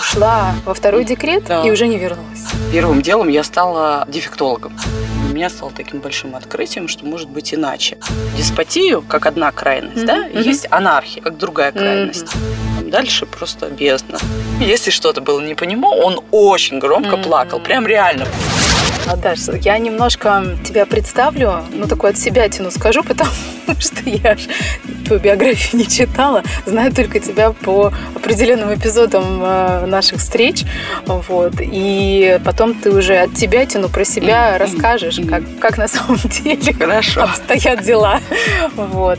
Ушла во второй декрет Да. и уже не вернулась. Первым делом я стала дефектологом. Для меня стало таким большим открытием, что может быть иначе. Деспотию, как одна крайность, Мгм, да, мгм. есть анархия, как другая крайность. Там Дальше просто бездна. Если что-то было не по нему, он очень громко Мгм. плакал, прям реально. А, Даш, я немножко тебя представлю, ну, такую от себя тяну скажу, потому что я ж твою биографию не читала, знаю только тебя по определенным эпизодам э, наших встреч, вот, и потом ты уже от тебя тяну про себя расскажешь, как, как на самом деле Хорошо. обстоят дела. Вот.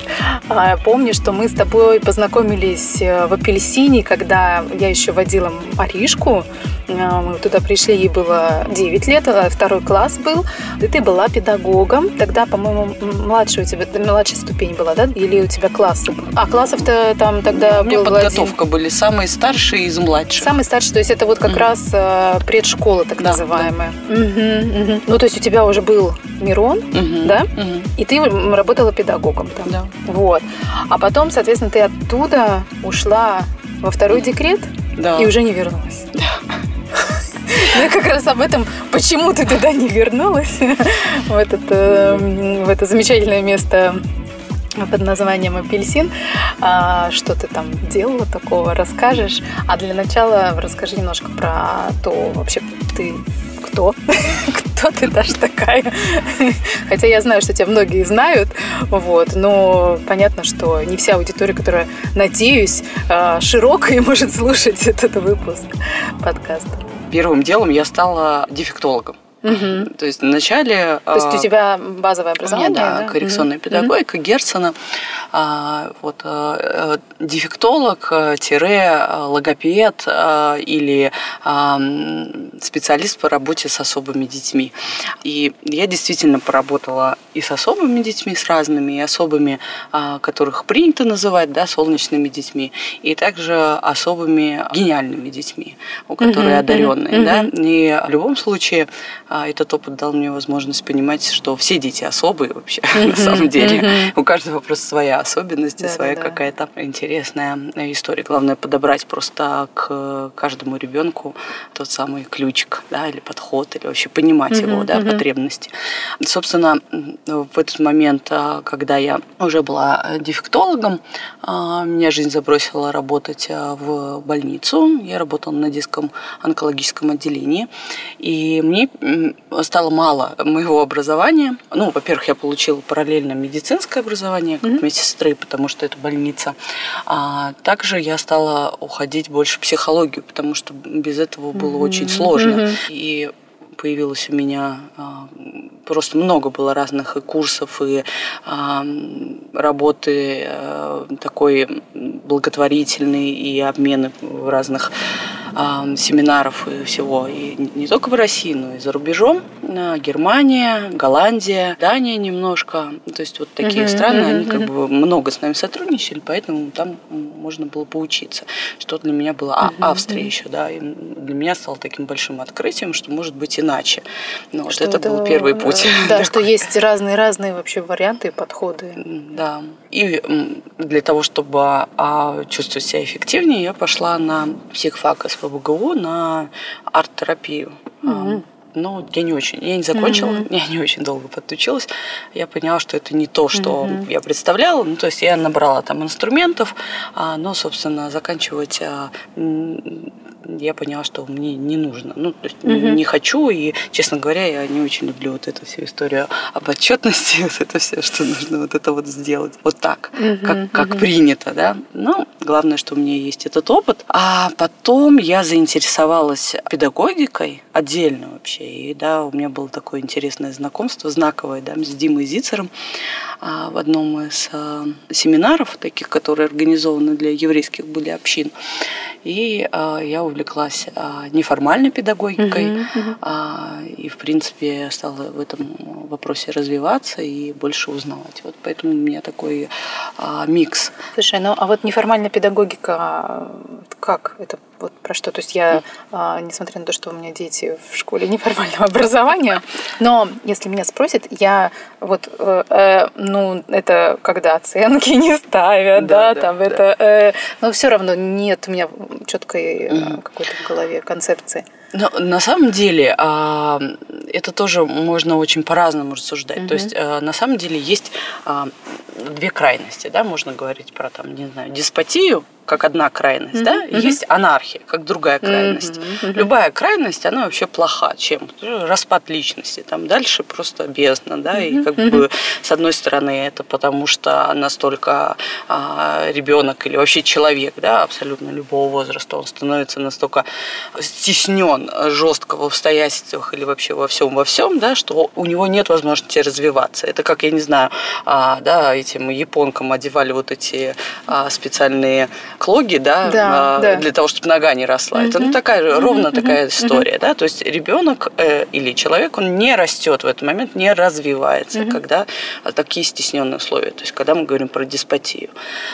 А, Помню, что мы с тобой познакомились э, в апельсине, когда я еще водила Аришку. Э, Мы туда пришли, ей было 9 лет, а второй класс был. И ты была педагогом. Тогда, по-моему, младшая у тебя, младшая ступень была, да? Или у тебя классы? А, классов-то там тогда У меня был один. подготовка были самые старшие из младших. Самый старший, то есть это вот как Мгм. раз э, предшкола, так Да, называемая. Мгм, мгм. Ну, то есть у тебя уже был Мирон, Мгм. Да? Мгм. и ты работала педагогом там. Да. Вот. А потом, соответственно, ты оттуда ушла во второй декрет Да. и уже не вернулась. Ну, я как раз об этом, почему ты туда не вернулась, в, этот, в это замечательное место под названием «Апельсин». А, что ты там делала такого, расскажешь. А для начала расскажи немножко про то, вообще ты кто? Кто ты, Даша, такая? Хотя я знаю, что тебя многие знают, вот, но понятно, что не вся аудитория, которая, надеюсь, а, широкая, может слушать этот выпуск подкаста. Первым делом я стала дефектологом. Мгм. То есть вначале... То есть а, у тебя базовое У меня, образование, да, да? коррекционная Мгм. педагогика Герцена, а, вот, а, э, дефектолог, э, э, логопед а, или а, специалист по работе с особыми детьми. И я действительно поработала и с особыми детьми, с разными, и особыми, а, которых принято называть, да, солнечными детьми, и также особыми гениальными детьми, у которые Мгм, одаренные, мгм, да. И в любом случае а, этот опыт дал мне возможность понимать, что все дети особые вообще на самом деле. У каждого просто своя особенность и своя какая-то интересная история. Главное подобрать просто к каждому ребенку тот самый ключик, да, или подход, или вообще понимать его, да, потребности. Собственно, в этот момент, а, когда я уже была дефектологом, а, меня жизнь забросила работать а, в больницу. Я работала на детском онкологическом отделении. И мне стало мало моего образования. Ну, во-первых, я получила параллельно медицинское образование как Мгм. медсестры, потому что это больница. А также я стала уходить больше в психологию, потому что без этого было Мгм. очень сложно. Мгм. И появилось у меня а, просто много было разных и курсов, и м, работы а, такой благотворительной, и обмены в разных а, семинаров и всего. И не- только в России, но и за рубежом. А, Германия, Голландия, Дания немножко. То есть вот такие Мгм, страны, мгм, они как бы много с нами сотрудничали, поэтому там можно было поучиться. Что для меня было... А, Мгм, Австрия еще, да, и для меня стало таким большим открытием, что может быть иначе. Ну, вот это, был первый путь. Э, Да, что есть разные-разные вообще варианты и подходы. Да. И для того, чтобы а, чувствовать себя эффективнее, я пошла на психфак СПБГУ на арт-терапию. А, Мгм. Ну, я не очень, я не закончила, Мгм. я не очень долго подучилась. Я поняла, что это не то, что Мгм. я представляла. Ну, то есть я набрала там инструментов, а, но, собственно, заканчивать я поняла, что мне не нужно. Ну, то есть Мгм. не хочу, и, честно говоря, я не очень люблю вот эту всю историю об отчетности, вот это все, что нужно вот это вот сделать вот так, Мгм, как, как мгм. принято, да. Ну, главное, что у меня есть этот опыт. А потом я заинтересовалась педагогикой отдельно вообще, и да, у меня было такое интересное знакомство, знаковое, да, с Димой Зицером а, в одном из а, семинаров таких, которые организованы для еврейских были общин. И а, я увлеклась а, неформальной педагогикой, мгм. а, и, в принципе, стала в этом вопросе развиваться и больше узнавать. Вот поэтому у меня такой а, микс. Слушай, ну а вот неформальная педагогика, как это вот про что. То есть я, а, несмотря на то, что у меня дети в школе неформального образования, но если меня спросят, я вот, э, э, ну, это когда оценки не ставят, да, да, да там да. это, э, но все равно нет у меня четкой mm какой-то в голове концепции. Но на самом деле а, это тоже можно очень по-разному рассуждать. Mm-hmm. То есть а, на самом деле есть а, две крайности, да, можно говорить про там, не знаю, деспотию, как одна крайность, mm-hmm. да, mm-hmm. есть анархия, как другая крайность. Mm-hmm. Любая крайность, она вообще плоха. Чем? Распад личности. Там дальше просто бездна, да, mm-hmm. и как mm-hmm. бы с одной стороны это потому, что настолько а, ребенок или вообще человек, да, абсолютно любого возраста, он становится настолько стеснен жестко в обстоятельствах или вообще во всем во всем, да, что у него нет возможности развиваться. Это как, я не знаю, а, да, этим японкам одевали вот эти а, специальные клоги, да, да, а, да. для того, чтобы нога не росла. Mm-hmm. Это ну, такая же, ровно mm-hmm. такая история, mm-hmm. да, то есть ребенок э, или человек, он не растет в этот момент, не развивается, mm-hmm. когда такие стесненные условия, то есть когда мы говорим про деспотию.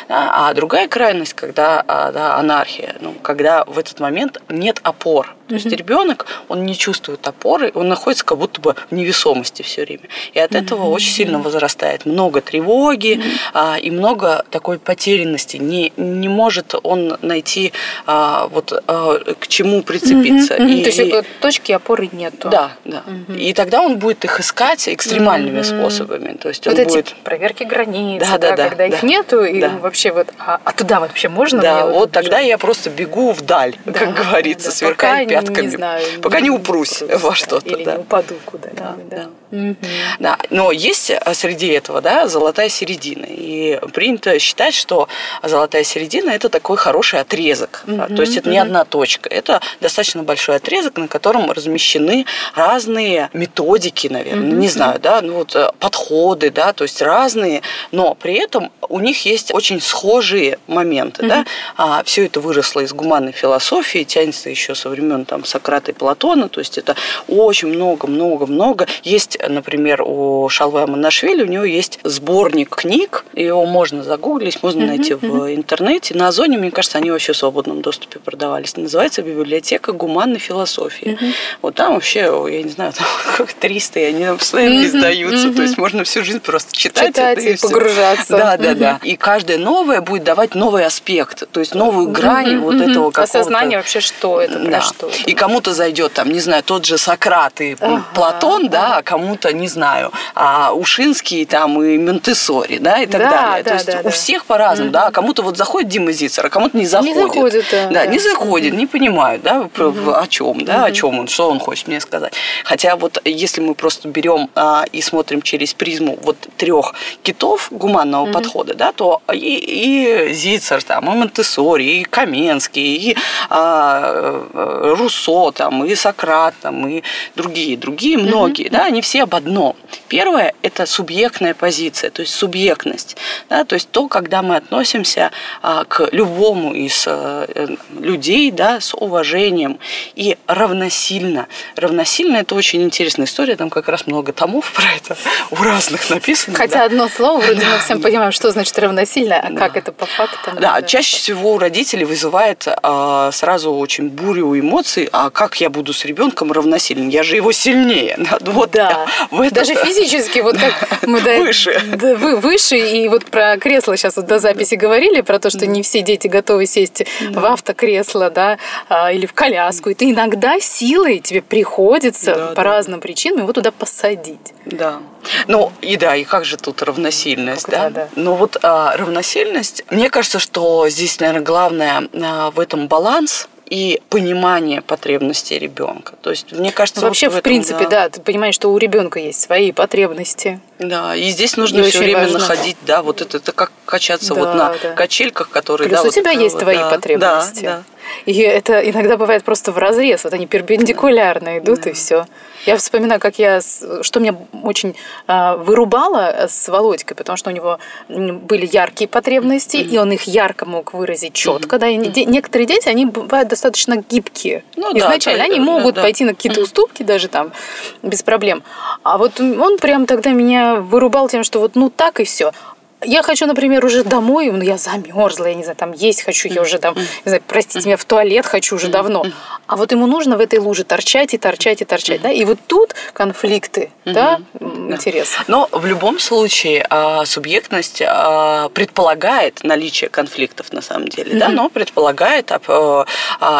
А, а другая крайность, когда а, да, анархия, ну, когда в этот момент нет опор, то есть ребенок, он не чувствует опоры, он находится как будто бы в невесомости все время. И от этого очень сильно возрастает много тревоги а, и много такой потерянности. Не, не может он найти а, вот а, к чему прицепиться. И, То есть и, точки опоры нету. Да, да. И тогда он будет их искать экстремальными способами. То есть вот он будет... эти проверки границ, да, да, да, когда да, их нету, и да. вообще вот, а, а туда вообще можно? Да, вот тогда я просто бегу вдаль, да, как говорится, да, сверкая пятками. Не знаю, пока не, не упрусь во что-то. Или да. не упаду куда-нибудь. Да, да. Да. Угу. да. Но есть э, среди этого да, золотая середина. И принято считать, что золотая середина – это такой хороший отрезок. Угу. То есть это не одна точка. Это достаточно большой отрезок, на котором размещены разные методики, наверное, угу. не знаю, да, ну вот э, подходы, да, то есть разные, но при этом у них есть очень схожие моменты. Угу. Да? А, все это выросло из гуманной философии, тянется еще со времен там, Сократа и Платона, то есть это очень много-много-много. Есть, например, у Шалвая Манашвили, у него есть сборник книг, его можно загуглить, можно угу, найти угу. в интернете. На Озоне, мне кажется, они вообще в свободном доступе продавались. Называется «Библиотека гуманной философии». Угу. Вот там вообще, я не знаю, там как 300, и они постоянно угу, издаются, угу. то есть можно всю жизнь просто читать. Читать это, и, и погружаться. Да, да, да. И каждое новое будет давать новый аспект, то есть новую грань вот этого какого-то... Осознание вообще, что это, да. что. И кому-то зайдет там, не знаю, тот же Сократ и ага, Платон, да, а кому-то, не знаю, а Ушинский там и Монтессори, да, и так да, далее. Да, то есть да, у да. всех по-разному, да, кому-то вот заходит Дима Зицер, а кому-то не заходит. Не заходит, да. Да, не заходит, не понимают, да, угу. о чем, да, угу. о чем он, что он хочет мне сказать. Хотя вот если мы просто берем а, и смотрим через призму вот трех китов гуманного угу. подхода, да, то и, и Зицер, там, и Монтессори, и Каменский, и а, Руссо, там, и Сократ, там, и другие, другие многие, mm-hmm. да, они все об одном. Первое – это субъектная позиция, то есть субъектность, да, то есть то, когда мы относимся а, к любому из а, людей, да, с уважением и равносильно. Равносильно – это очень интересная история, там как раз много томов про это у разных написано. Хотя да. одно слово, вроде да, мы всем понимаем, что значит равносильно, а да. как это по факту. Да, да, чаще всего у родителей вызывает а, сразу очень бурю эмоций, а как я буду с ребенком равносилен? Я же его сильнее. Вот да. В это... Даже физически, вот как мы да, выше. Да, вы выше, и вот про кресло сейчас вот до записи говорили, про то, что не все дети готовы сесть да. в автокресло, да, а, или в коляску. И ты иногда силой тебе приходится да, по да. разным причинам его туда посадить. Да. Ну и да, и как же тут равносильность, да? да? Ну вот а, равносильность, мне кажется, что здесь, наверное, главное а, в этом баланс и понимание потребностей ребенка. То есть, мне кажется, ну, вообще, вот в, этом, принципе, да. да, ты понимаешь, что у ребенка есть свои потребности. Да, и здесь нужно и все время важно. находить, да, вот это, это как качаться да, вот на да. качельках, которые. Плюс да, у тебя вот, есть твои да, потребности. Да, да. И это иногда бывает просто в разрез. Вот они перпендикулярно идут, да. и все. Я вспоминаю, как я, что меня очень э, вырубало с Володькой, потому что у него были яркие потребности, mm-hmm. и он их ярко мог выразить четко. Mm-hmm. Да, и mm-hmm. некоторые дети, они бывают достаточно гибкие. Ну, Изначально да, они могут да, пойти на какие-то уступки даже там без проблем. А вот он прям тогда меня вырубал тем, что вот ну так и все я хочу, например, уже домой, ну, я замерзла, я не знаю, там есть хочу, я уже там, не знаю, простите меня, в туалет хочу уже давно. А вот ему нужно в этой луже торчать и торчать и торчать, да? И вот тут конфликты, да, интересно. Но в любом случае а, субъектность а, предполагает наличие конфликтов на самом деле, да, но предполагает а,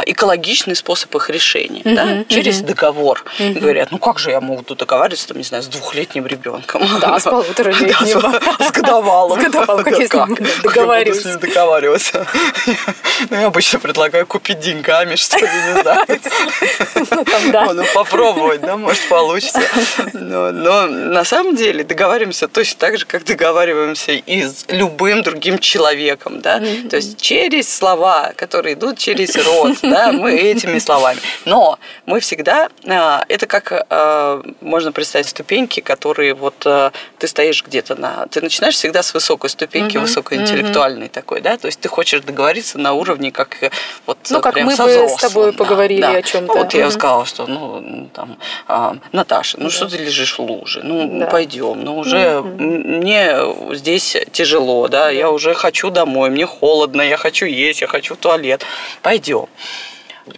экологичный способ их решения, да, через договор. Говорят, ну как же я могу тут договариваться, там, не знаю, с двухлетним ребенком? Да, с полуторалетним. С годовалым. С годовалым, как я с ним договариваюсь. с ним договариваться? Ну, я обычно предлагаю купить деньгами, что ли, не знаю. Ну, ну, попробовать, да, может, получится. Но, но на самом деле договариваемся точно так же, как договариваемся и с любым другим человеком, да. То есть через слова, которые идут через рот, да, мы этими словами. Но мы всегда, а, это как а, можно представить ступеньки, которые вот а, ты стоишь где-то на, ты начинаешь всегда с высокой ступеньки, угу, высокоинтеллектуальной угу. такой, да, то есть ты хочешь договориться на уровне, как э, вот ну, как прям мы со бы с тобой поговорили да, о чем-то. Ну, вот угу. я сказала, что, ну, там, а, Наташа, ну да. что ты лежишь в луже, ну да. пойдем, ну уже угу. мне здесь тяжело, да, да, я уже хочу домой, мне холодно, я хочу есть, я хочу в туалет, пойдем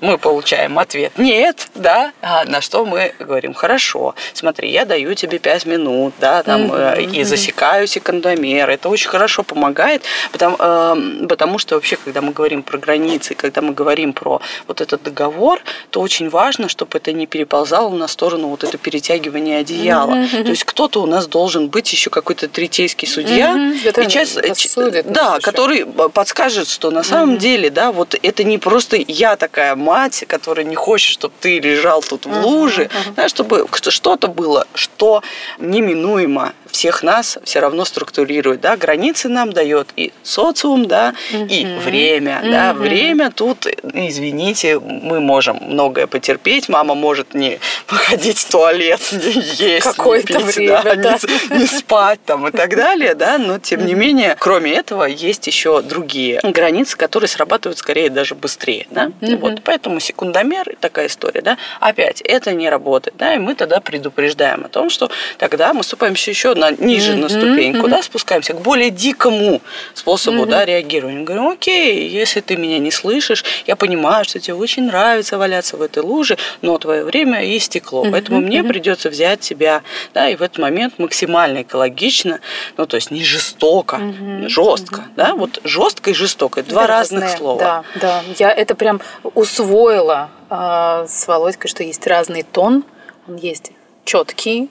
мы получаем ответ «нет», да, а на что мы говорим «хорошо, смотри, я даю тебе 5 минут», да, там, mm-hmm. и засекаю секундомер, это очень хорошо помогает, потому, э, потому что вообще, когда мы говорим про границы, когда мы говорим про вот этот договор, то очень важно, чтобы это не переползало на сторону вот это перетягивания одеяла. Mm-hmm. То есть кто-то у нас должен быть еще какой-то третейский судья, mm-hmm. и часть, судит, да, который подскажет, что на самом mm-hmm. деле, да, вот это не просто я такая мать, которая не хочет, чтобы ты лежал тут в луже, uh-huh, uh-huh. Да, чтобы что-то было, что неминуемо всех нас все равно структурирует, да, границы нам дает и социум, да, mm-hmm. и время, mm-hmm. да, время тут, извините, мы можем многое потерпеть, мама может не выходить в туалет, не есть, Какое-то не пить, время, да, да. Не, не спать там и так далее, да, но тем не менее, кроме этого, есть еще другие границы, которые срабатывают скорее даже быстрее, да, mm-hmm. вот, поэтому секундомер такая история, да, опять это не работает, да, и мы тогда предупреждаем о том, что тогда мы ступаемся еще на на, ниже mm-hmm. на ступеньку, mm-hmm. да, спускаемся к более дикому способу, mm-hmm. да, реагирования. Говорим, окей, если ты меня не слышишь, я понимаю, что тебе очень нравится валяться в этой луже, но твое время истекло, mm-hmm. поэтому мне mm-hmm. придется взять тебя, да, и в этот момент максимально экологично, ну, то есть не жестоко, mm-hmm. жестко, mm-hmm. да, вот жестко и жестоко, это два разных слова. Да, да, я это прям усвоила э, с Володькой, что есть разный тон, он есть четкий,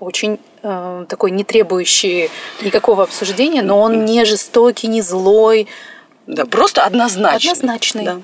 очень э, такой не требующий никакого обсуждения, но он не жестокий, не злой. Да, просто однозначный. Однозначный, да.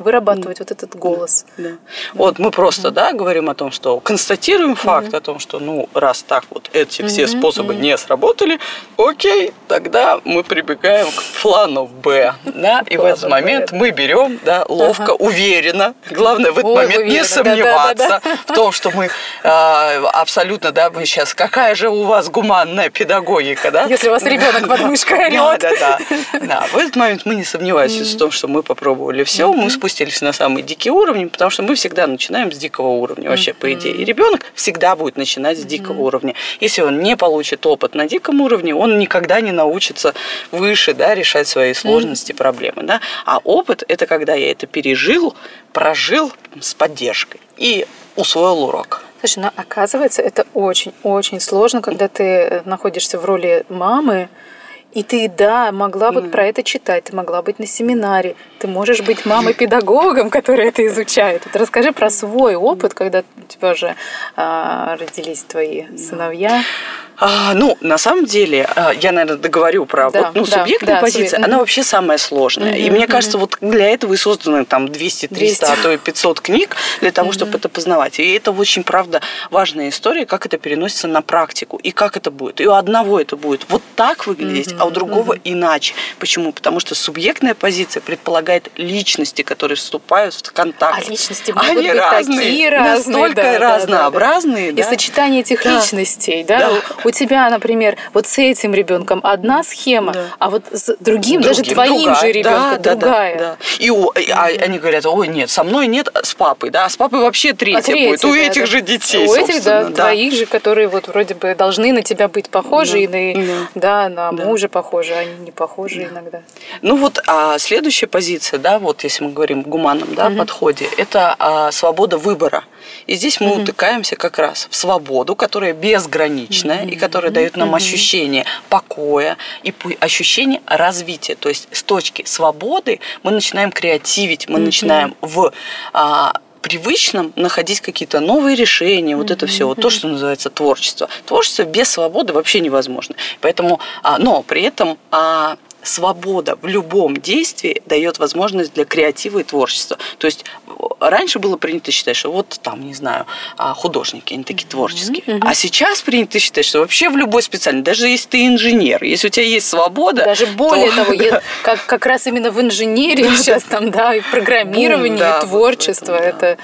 Да вырабатывать вот этот голос. Да. Да. Вот мы просто, да, говорим о том, что констатируем факт о том, что, ну, раз так вот эти все способы не сработали, окей, тогда мы прибегаем к плану Б, да, и в этот момент мы берем, да, ловко, уверенно, главное в этот момент не сомневаться в том, что мы а, абсолютно, да, мы сейчас, какая же у вас гуманная педагогика, да? Если у вас ребенок под мышкой орет. Да, да, да. Да, в этот момент мы не сомневаемся в том, что мы попробовали все, мы спустились спустились на самые дикие уровни, потому что мы всегда начинаем с дикого уровня вообще, по идее. И ребенок всегда будет начинать с дикого уровня. Если он не получит опыт на диком уровне, он никогда не научится выше да, решать свои сложности, проблемы. Да? А опыт – это когда я это пережил, прожил с поддержкой и усвоил урок. Слушай, ну оказывается, это очень-очень сложно, когда ты находишься в роли мамы, и ты, да, могла mm. вот про это читать, ты могла быть на семинаре, ты можешь быть мамой-педагогом, который это изучает. Вот расскажи про свой опыт, когда у тебя уже а, родились твои сыновья. А, ну, на самом деле, а, я, наверное, договорю про да, вот, ну, да, субъектная да, позиция, субъект. она вообще самая сложная. Mm-hmm, и мне кажется, вот для этого и созданы там 200, 300, 200. а то и 500 книг для того, mm-hmm. чтобы это познавать. И это очень, правда, важная история, как это переносится на практику и как это будет. И у одного это будет вот так выглядеть, mm-hmm, а у другого mm-hmm. иначе. Почему? Потому что субъектная позиция предполагает личности, которые вступают в контакт. А личности могут Они быть разные, такие разные. Настолько да, разнообразные. Да, да, да. И сочетание этих да. личностей, да, да. У у тебя, например, вот с этим ребенком одна схема, да. а вот с другим, другим даже твоим другая. же ребенком да, другая. Да, да, да. И у, а, они говорят, ой, нет, со мной нет, с папой, да, а с папой вообще третья, а третья будет. У да, этих да. же детей, У этих, да, да, твоих же, которые вот вроде бы должны на тебя быть похожи, да. и на, да. да, на да. мужа похожи, а они не похожи да. иногда. Ну вот а следующая позиция, да, вот если мы говорим в гуманном да, угу. подходе, это а, свобода выбора. И здесь мы угу. утыкаемся как раз в свободу, которая безграничная угу. и которая дает нам ощущение покоя и ощущение развития. То есть с точки свободы мы начинаем креативить, мы начинаем в а, привычном находить какие-то новые решения, вот это все, вот то, что называется творчество. Творчество без свободы вообще невозможно. Поэтому, а, но при этом а, свобода в любом действии дает возможность для креатива и творчества. То есть раньше было принято считать, что вот там, не знаю, а, художники, они такие творческие. Mm-hmm. А сейчас принято считать, что вообще в любой специальности, даже если ты инженер, если у тебя есть свобода... Даже более то, того, да. как, как раз именно в инженерии сейчас там, да, и в программировании, и творчество, это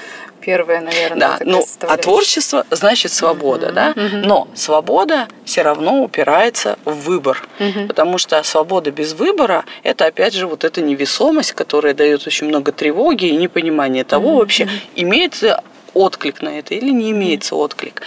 первое, наверное. Да, ну, а творчество значит свобода, mm-hmm. да? Mm-hmm. Но свобода все равно упирается в выбор, mm-hmm. потому что свобода без выбора – это, опять же, вот эта невесомость, которая дает очень много тревоги и непонимания того mm-hmm. вообще, имеется отклик на это или не имеется mm-hmm. отклик.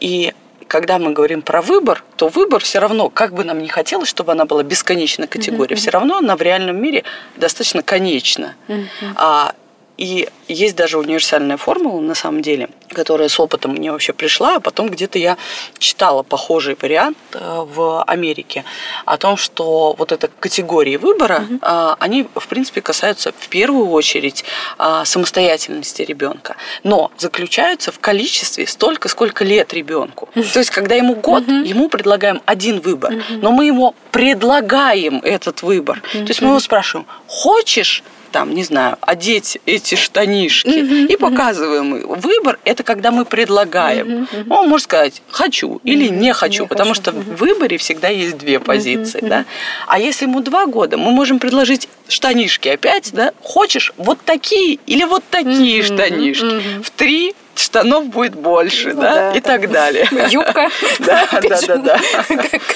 И когда мы говорим про выбор, то выбор все равно, как бы нам не хотелось, чтобы она была бесконечной категорией, mm-hmm. все равно она в реальном мире достаточно конечна. Mm-hmm. А и есть даже универсальная формула, на самом деле, которая с опытом мне вообще пришла, а потом где-то я читала похожий вариант э, в Америке о том, что вот эта категории выбора, угу. они, в принципе, касаются в первую очередь а, самостоятельности ребенка, но заключаются в количестве столько, сколько лет ребенку. То есть, когда ему год, угу. ему предлагаем один выбор, угу. но мы ему предлагаем этот выбор. То есть мы его спрашиваем, хочешь там, не знаю, одеть эти штанишки mm-hmm, и показываем mm-hmm. выбор. Это когда мы предлагаем. Mm-hmm, Он может сказать хочу или mm-hmm, не хочу, не потому хочу. что mm-hmm. в выборе всегда есть две позиции, mm-hmm, да. А если ему два года, мы можем предложить штанишки опять, да. Хочешь вот такие или вот такие mm-hmm, штанишки. Mm-hmm. В три штанов будет больше, ну, да, да, и да. так далее. Юбка. Да, да, да, да.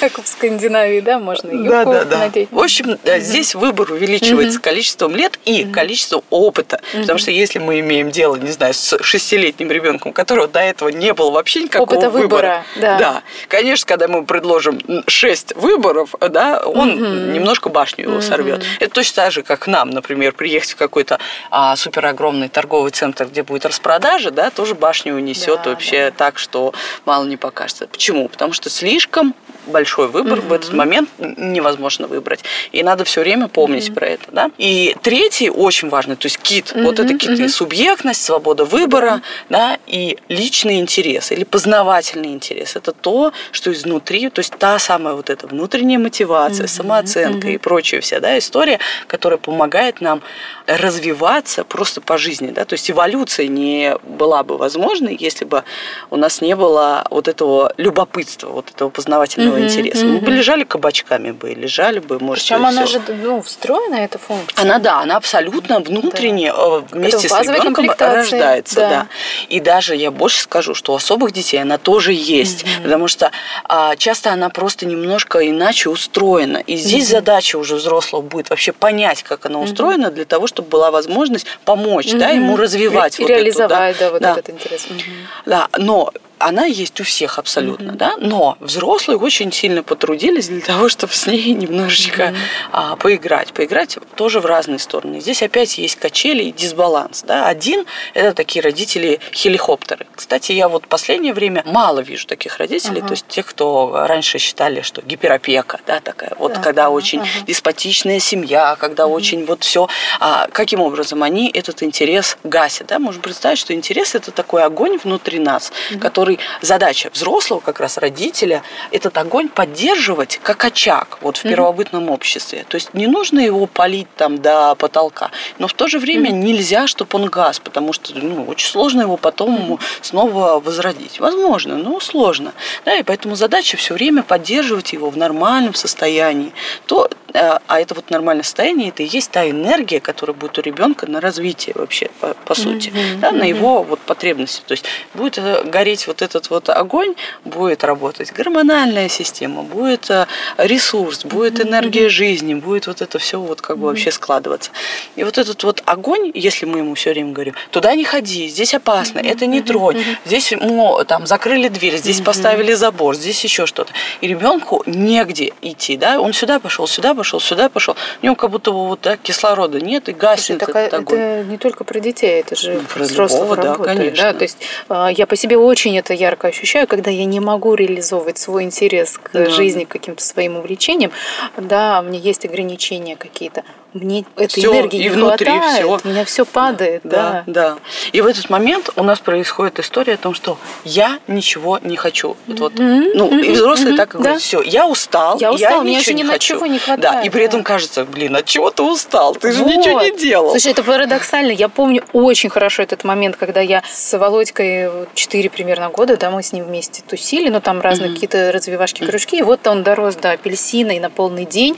Как в Скандинавии, да, можно юбку надеть. В общем, здесь выбор увеличивается количеством лет и количеством опыта, потому что если мы имеем дело, не знаю, с шестилетним ребенком, которого до этого не было вообще никакого Опыта выбора, да. да, конечно, когда мы предложим шесть выборов, да, он немножко башню его сорвет. Это точно так же, как нам, например, приехать в какой-то а, супер огромный торговый центр, где будет распродажа, да, то тоже башню унесет да, вообще да. так, что мало не покажется. Почему? Потому что слишком большой выбор угу. в этот момент невозможно выбрать. И надо все время помнить угу. про это. Да? И третий очень важный, то есть кит. Угу. Вот это киты. Угу. Субъектность, свобода выбора угу. да, и личный интерес или познавательный интерес. Это то, что изнутри, то есть та самая вот эта внутренняя мотивация, угу. самооценка угу. и прочая вся да, история, которая помогает нам развиваться просто по жизни. Да? То есть эволюция не была бы возможной, если бы у нас не было вот этого любопытства, вот этого познавательного mm-hmm, интереса. Mm-hmm. Мы бы лежали кабачками бы, лежали бы, может Причем она же ну, встроена, эта функция. Она, да, она абсолютно внутренне да. Э, вместе с ребенком рождается. Да. Да. И даже я больше скажу, что у особых детей она тоже есть, mm-hmm. потому что а, часто она просто немножко иначе устроена. И здесь mm-hmm. задача уже взрослого будет вообще понять, как она устроена, mm-hmm. для того, чтобы была возможность помочь mm-hmm. да, ему развивать и вот реализовать, эту, да, да, вот да. Этот интерес. Угу. Да, но она есть у всех абсолютно, mm-hmm. да, но взрослые очень сильно потрудились для того, чтобы с ней немножечко mm-hmm. а, поиграть. Поиграть тоже в разные стороны. Здесь опять есть качели и дисбаланс, да. Один – это такие родители хеликоптеры. Кстати, я вот последнее время мало вижу таких родителей, uh-huh. то есть тех, кто раньше считали, что гиперопека, да, такая, вот uh-huh. когда очень uh-huh. деспотичная семья, когда uh-huh. очень вот все, а, каким образом они этот интерес гасят, да, можем представить, что интерес – это такой огонь внутри нас, uh-huh. который который задача взрослого, как раз родителя, этот огонь поддерживать как очаг вот в первобытном обществе. То есть не нужно его полить там до потолка, но в то же время нельзя, чтобы он газ, потому что ну, очень сложно его потом снова возродить. Возможно, но сложно. Да, и поэтому задача все время поддерживать его в нормальном состоянии. То а, а это вот нормальное состояние, это и есть та энергия, которая будет у ребенка на развитие вообще, по, по сути, mm-hmm. да, на его вот потребности. То есть будет э, гореть вот этот вот огонь, будет работать гормональная система, будет э, ресурс, будет энергия жизни, будет вот это все вот как бы вообще складываться. И вот этот вот огонь, если мы ему все время говорим, туда не ходи, здесь опасно, это не тронь, здесь ну, там закрыли дверь, здесь поставили забор, здесь еще что-то. И ребенку негде идти, да, он сюда пошел, сюда пошел, сюда пошел, у него как будто вот да, кислорода нет и гаснет это, этот огонь. Это не только про детей, это же про взрослых любого, да, работает, конечно. Да? То есть а, я по себе очень это ярко ощущаю, когда я не могу реализовывать свой интерес к Да. жизни, к каким-то своим увлечениям, да, у меня есть ограничения какие-то, мне этой Всё, энергии и не внутри хватает, всё. у меня все падает, да. Да, да. И в этот момент у нас происходит история о том, что я ничего не хочу. Вот, вот. Ну, и взрослые так и да. говорят, все, я устал, Я устал, мне ничего вообще не ни на хочу. чего не Да, хватает, и при этом да. кажется, блин, от чего ты устал? Ты же Вот. ничего не делал. Слушай, это парадоксально. Я помню очень хорошо этот момент, когда я с Володькой 4 примерно года, да, мы с ним вместе тусили, но там разные какие-то развивашки, кружки, и вот он дорос до апельсина и на полный день.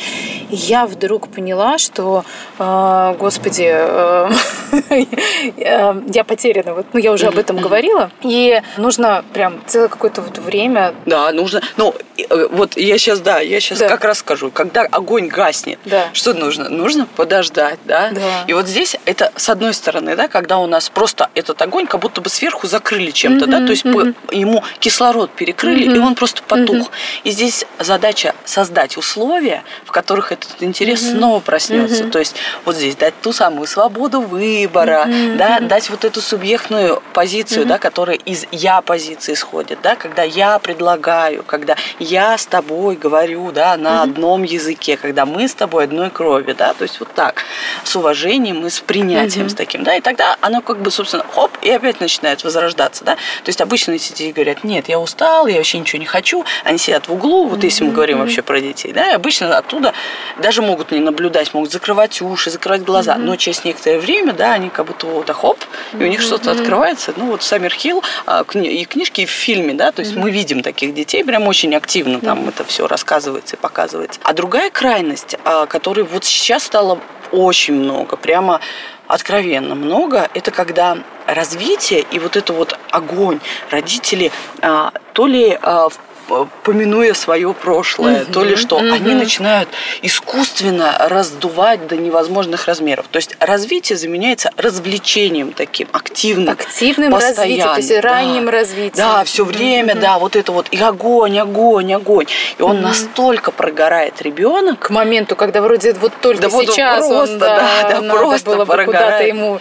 И я вдруг поняла, что, э, господи, э, я потеряна. Вот, ну, я уже об этом говорила. И нужно прям целое какое-то вот время Да, нужно. Ну, э, вот я сейчас, да, я сейчас Да. как раз скажу, когда огонь гаснет, Да. что нужно? Нужно подождать, да? Да. И вот здесь это с одной стороны, да, когда у нас просто этот огонь как будто бы сверху закрыли чем-то, да, то есть по- ему кислород перекрыли, и он просто потух. И здесь задача создать условия, в которых этот интерес снова проснется. То есть вот здесь дать ту самую свободу выбора, да, дать вот эту субъектную позицию, да, которая из я позиции исходит, да, когда я предлагаю, когда я с тобой говорю, да, на одном языке, когда мы с тобой одной крови, да, то есть вот так, с уважением и с принятием с таким, да, и тогда оно как бы, собственно, хоп, и опять начинает возрождаться, да, то есть обычно эти дети говорят, нет, я устал, я вообще ничего не хочу, они сидят в углу, вот если мы говорим вообще про детей, да, и обычно оттуда даже могут не наблюдать, могут закрывать уши, закрывать глаза, но через некоторое время, да, они как будто вот, а хоп, и у них что-то открывается, ну вот Саммер Хилл а, и книжки, и в фильме, да, то есть мы видим таких детей прям очень активно, там это все рассказывается и показывается. А другая крайность, а, которой вот сейчас стало очень много, прямо откровенно много, это когда развитие и вот это вот огонь. Родители а, то ли а, в- поминуя свое прошлое, то ли что, они начинают искусственно раздувать до невозможных размеров. То есть развитие заменяется развлечением таким активным, активным развитием, то есть постоянным, да. ранним развитием. Да, все время, да, вот это вот и огонь, огонь, огонь. И он настолько прогорает ребенок, к моменту, когда вроде вот только Да вот сейчас просто, он, да, да, надо просто было бы куда-то прогорает. ему,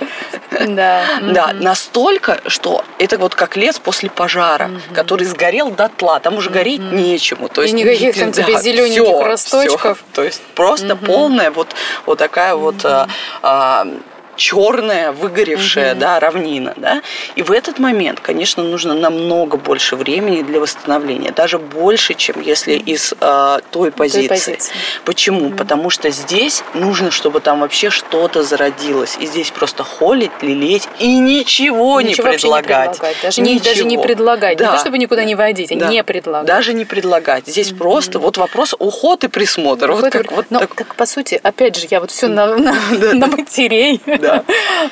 да, Да, настолько, что это вот как лес после пожара, который сгорел дотла, там уже гореть нечему. То И есть никаких там да, тебе зелененьких всё, росточков. всё. То есть просто полная вот, вот такая вот а, а, черная, выгоревшая, да, равнина, да. И в этот момент, конечно, нужно намного больше времени для восстановления, даже больше, чем если из а, той позиции. позиции. Почему? Потому что здесь нужно, чтобы там вообще что-то зародилось. И здесь просто холить, лелеять и ничего, не Ничего вообще предлагать. не предлагать. Даже не, даже не Ничего. предлагать. Не Да. то, чтобы никуда не водить, а Да. не предлагать. Даже не предлагать. Здесь просто вот вопрос уход и присмотр. Вот Какой-то как вариант. вот Но так. так, по сути, опять же, я вот все на, на, Да, на матерей. Да.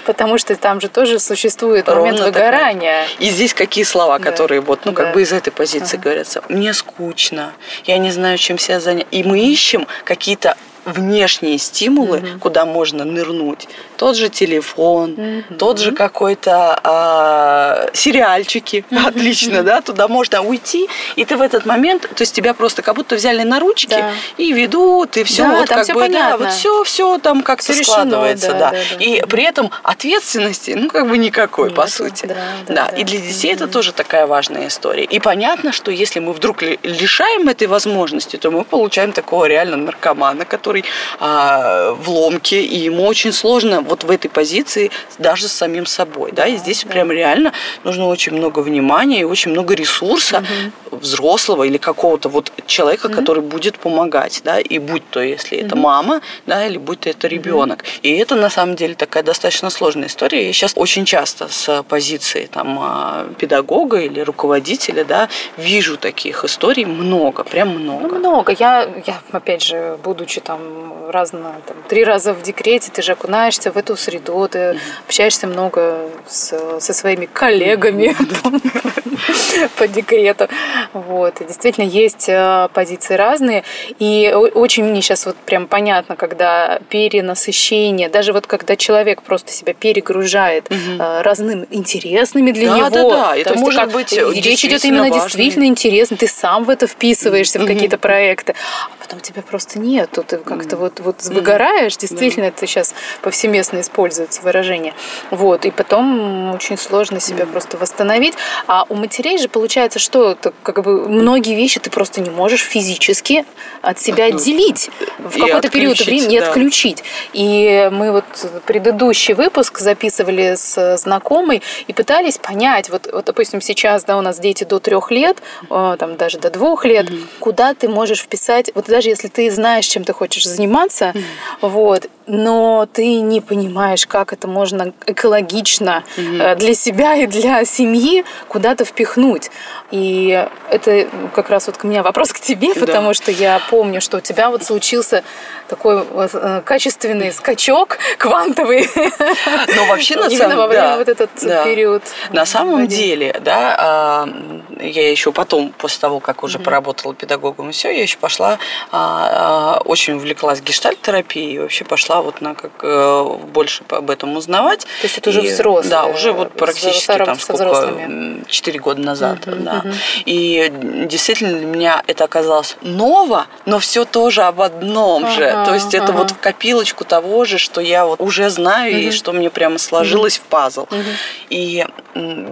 Потому что там же тоже существует момент Ровно так. выгорания. И здесь какие слова, Да. которые вот, ну, как Да. бы из этой позиции говорятся. Мне скучно, я не знаю, чем себя занять. И мы ищем какие-то внешние стимулы, куда можно нырнуть. Тот же телефон, тот же какой-то а, сериальчики, отлично, да, туда можно уйти, и ты в этот момент, то есть тебя просто как будто взяли на ручки Да. и ведут, и все, Да, вот там как всё бы, да, понятно. вот все, все там как-то решено, складывается, да, да, да, да. И при этом ответственности, ну, как бы никакой, по Нету, сути. да, да, да, да. и для детей это тоже такая важная история. И понятно, что если мы вдруг ли- лишаем этой возможности, то мы получаем такого реально наркомана, который а, в ломке, и ему очень сложно вот в этой позиции даже с самим собой. Да, и здесь прям реально нужно очень много внимания и очень много ресурса взрослого или какого-то вот человека, который будет помогать, да, и будь то, если это мама, да, или будь то это ребенок. И это на самом деле такая достаточно сложная история. Я сейчас очень часто с позиции там а, педагога или руководителя, да, вижу таких историй много, прям Ну, много. много. Я, я, опять же, будучи там там разно, там, три раза в декрете, ты же окунаешься в эту среду, ты mm-hmm. общаешься много с, со своими коллегами mm-hmm. по декрету. Вот. И действительно есть э, позиции разные. И очень мне сейчас вот прям понятно, когда перенасыщение, даже вот когда человек просто себя перегружает mm-hmm. разным интересными для да, него. Да, да, это может как, быть Речь идет именно важный. действительно интересно, ты сам в это вписываешься, в какие-то проекты, а потом тебя просто нету, ты как-то mm-hmm. вот, вот выгораешь, действительно, mm-hmm. это сейчас повсеместно используется выражение. Вот, и потом очень сложно себя mm-hmm. просто восстановить. А у матерей же получается, что это, как бы многие вещи ты просто не можешь физически от себя отделить в какой-то период времени да. отключить. И мы вот предыдущий выпуск записывали с знакомой и пытались понять, вот, вот допустим, сейчас да, у нас дети до трех лет, э, там даже до двух лет, mm-hmm. куда ты можешь вписать, вот даже если ты знаешь, чем ты хочешь заниматься, mm-hmm. вот, но ты не понимаешь, как это можно экологично mm-hmm. для себя и для семьи куда-то впихнуть. И это как раз вот у меня вопрос к тебе, потому да. что я помню, что у тебя вот случился такой вот э, качественный скачок квантовый. Но вообще на самом во время вот этот период. На самом деле, да, а, я еще потом, после того, как уже поработала педагогом и все, я еще пошла, очень увлеклась гештальт-терапией, вообще пошла вот на как э, больше об этом узнавать. То есть это уже взрослые? Да, уже вот практически там сколько, 4 года назад, да. И действительно для меня это оказалось ново, но все тоже об одном же. То есть это вот в копилочку того же, что я вот уже знаю и что мне прямо сложилось в пазл. И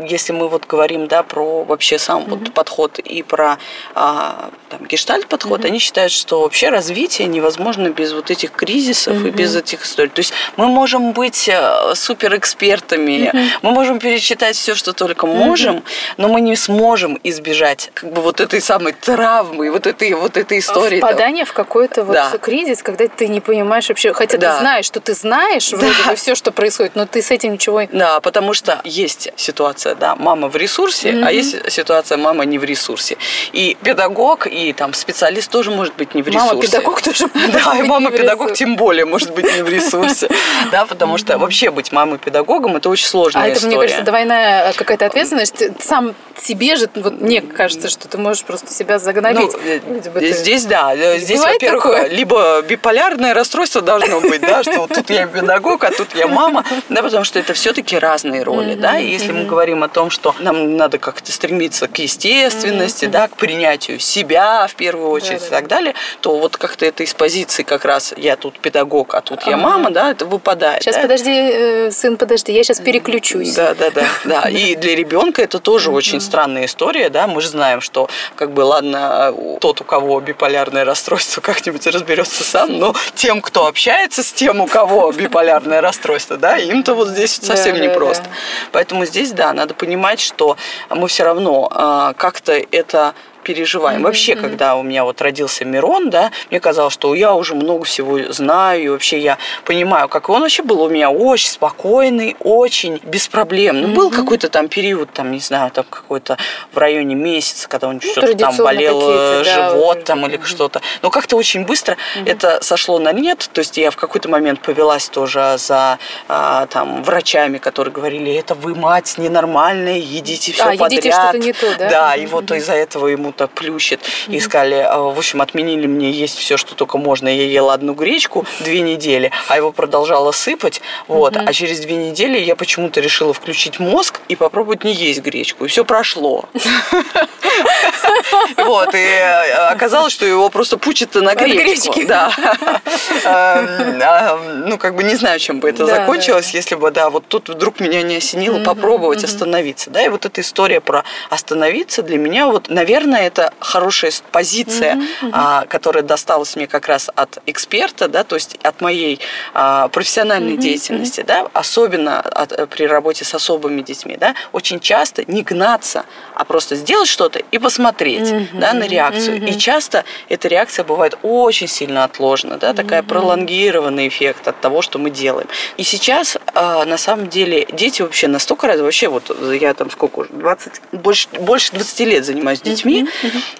если мы вот говорим, да, про вообще сам вот подход и про а, там, гештальт подход, они считают, что вообще развитие невозможно без вот этих кризисов и без этих историй. То есть мы можем быть э, суперэкспертами, мы можем перечитать все, что только можем, но мы не сможем избежать как бы вот этой самой травмы, вот этой вот этой истории. Впадание в какой-то вот да. кризис, когда ты не понимаешь вообще, хотя да. ты знаешь, что ты знаешь да. вроде бы все, что происходит, но ты с этим ничего. Да, потому что есть ситуация, да, мама в ресурсе, mm-hmm. а есть ситуация мама не в ресурсе, и педагог и там специалист тоже может быть не в ресурсе. Мама педагог тоже. Да, и мама педагог тем более может быть не в ресурсе, да, потому что вообще быть мамой педагогом это очень сложная история. А это мне кажется двойная какая-то ответственность. Сам себе же, вот мне кажется, что ты можешь просто себя загнобить. Ну, здесь да, здесь, во-первых, либо биполярное расстройство должно быть, да, что тут я педагог, а тут я мама, да, потому что это все-таки разные роли, да, и если мы говорим о том, что нам надо как-то стремиться к естественности, да, к принятию себя в первую очередь и так далее, то вот как-то это из позиции как раз я тут педагог, а тут я мама, да, это выпадает. Сейчас подожди, э, сын, подожди, я сейчас переключусь. Да, да, да, да. И для ребенка это тоже очень странная история, да, мы же знаем, что как бы, ладно, тот, у кого биполярное расстройство, как-нибудь разберется сам, но тем, кто общается с тем, у кого биполярное расстройство, да, им-то вот здесь совсем да, непросто. Да, да. Поэтому здесь, да, надо понимать, что мы все равно а, как-то это переживаем. Mm-hmm. Вообще, когда у меня вот родился Мирон, да, мне казалось, что я уже много всего знаю, и вообще я понимаю, как он вообще был у меня очень спокойный, очень беспроблемный. Mm-hmm. Был какой-то там период, там, не знаю, там какой-то в районе месяца, когда он ну, что-то там болел э, живот да, там или mm-hmm. что-то. Но как-то очень быстро это сошло на нет, то есть я в какой-то момент повелась тоже за а, там врачами, которые говорили, это вы мать ненормальная, едите все а, подряд. Едите что-то не то, да? Да, и вот из-за этого ему кому-то плющит. И сказали, «А, в общем, отменили мне есть все, что только можно. Я ела одну гречку две недели, а его продолжала сыпать. Вот. А через две недели я почему-то решила включить мозг и попробовать не есть гречку. И все прошло. Вот. И э, оказалось, что его просто пучит на гречку. Да. Эм, а, ну, как бы не знаю, чем бы это закончилось, если бы, да, вот тут вдруг меня не осенило попробовать остановиться. Да, и вот эта история про остановиться для меня, вот, наверное, это хорошая позиция, mm-hmm, mm-hmm. А, которая досталась мне как раз от эксперта, да, то есть от моей а, профессиональной mm-hmm, деятельности, mm-hmm. да, особенно от, э, при работе с особыми детьми, да, очень часто не гнаться, а просто сделать что-то и посмотреть, mm-hmm, да, на реакцию. Mm-hmm. И часто эта реакция бывает очень сильно отложена, да, такая mm-hmm. пролонгированный эффект от того, что мы делаем. И сейчас а, на самом деле дети вообще настолько раз вообще вот я там сколько уже 20 больше больше 20 лет занимаюсь детьми,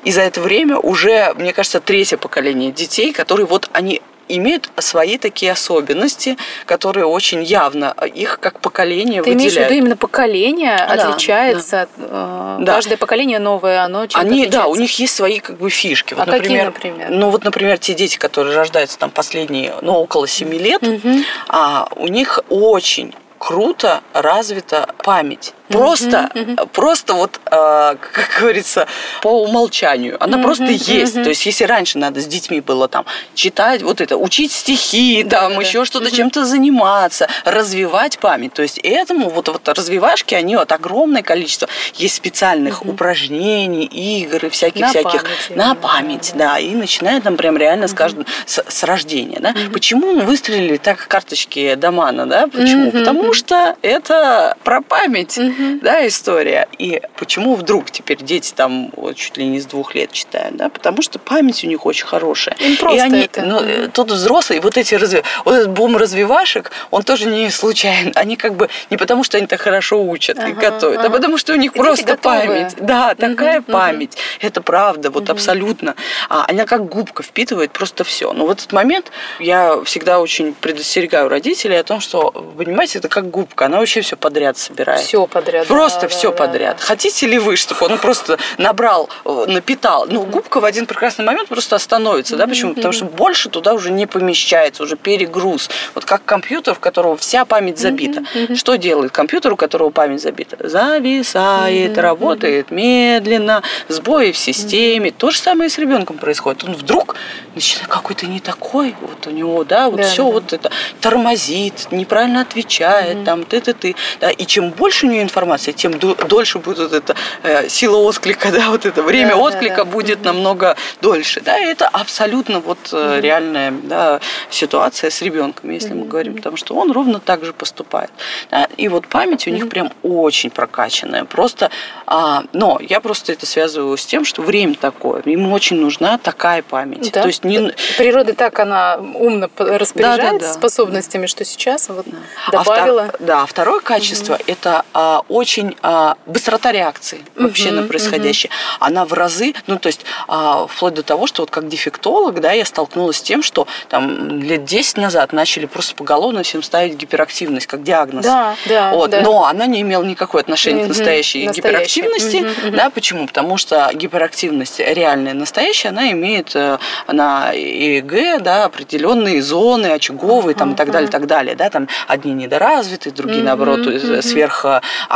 И за это время уже, мне кажется, третье поколение детей, которые вот они имеют свои такие особенности, которые очень явно их как поколение Ты выделяют. имеешь в виду именно поколение Да, отличается? э, Да. Каждое поколение новое, оно чем-то Они, да, у отличается? них есть свои как бы фишки. Вот, А какие, например? Ну вот, например, те дети, которые рождаются там последние, ну около 7 лет, Мгм. а, у них очень круто развита память. Просто, просто вот, а, как говорится, по умолчанию. Она просто есть. То есть, если раньше надо с детьми было там читать, вот это, учить стихи, Да, там да, еще да. что-то, чем-то заниматься, развивать память. То есть, этому вот, вот развивашки, они вот огромное количество. Есть специальных упражнений, игр и всяких На память на именно, память, да, и начинает там прям реально с каждым с, с рождения, да. Почему мы выстрелили так карточки Домана, да? Почему? Потому что это про память, да, история. И почему вдруг теперь дети там вот, чуть ли не с двух лет читают, да? Потому что память у них очень хорошая. Им просто и они, это. ну, э, тут взрослые, вот эти разви... вот этот бум развивашек, он тоже не случайен. Они как бы не потому, что они так хорошо учат и Ага, готовят, а ага. потому что у них Дети просто память. Да, такая Мгм, память. Это правда, вот абсолютно. А, она как губка впитывает просто все. Но в этот момент я всегда очень предостерегаю родителей о том, что, понимаете, это как губка, она вообще все подряд собирает. Все подряд. Просто да, все да, подряд. да. Хотите ли вы, чтобы он просто набрал, э, напитал? Ну, губка в один прекрасный момент просто остановится, да? Почему? Потому что больше туда уже не помещается, уже перегруз. Вот как компьютер, в которого вся память забита. Что делает компьютер, у которого память забита? Зависает, работает медленно, сбои в системе. То же самое и с ребенком происходит. Он вдруг начинает какой-то не такой, вот у него, да, вот все вот это тормозит, неправильно отвечает, там ты-ты-ты. Да, и чем больше у нее информации, тем ду- дольше будет эта э, сила отклика, да, вот это время Да, да, отклика да. будет намного дольше. Да, и это абсолютно вот э, реальная да, ситуация с ребенком, если мы говорим, потому что он ровно так же поступает. Да, и вот память у них прям очень прокачанная. Просто, а, но я просто это связываю с тем, что время такое, им очень нужна такая память. Да. То есть не, Природа так, она умно распоряжается да. способностями, что сейчас вот А добавила. втор- да, второе качество это а, очень а, быстрота реакции вообще на происходящее. Она в разы, ну то есть а, вплоть до того, что вот как дефектолог, да, я столкнулась с тем, что там лет 10 назад начали просто поголовно всем ставить гиперактивность как диагноз. Да, да, Вот, да. но она не имела никакой отношения к Мгм, настоящей настоящей. гиперактивности. Мгм, мгм. Да, почему? Потому что гиперактивность реальная, настоящая, она имеет э, на ЕЭГ да, определенные зоны очаговые там, и так далее, и так далее. Да, там одни недоразвитые, другие, Мгм, наоборот, мгм.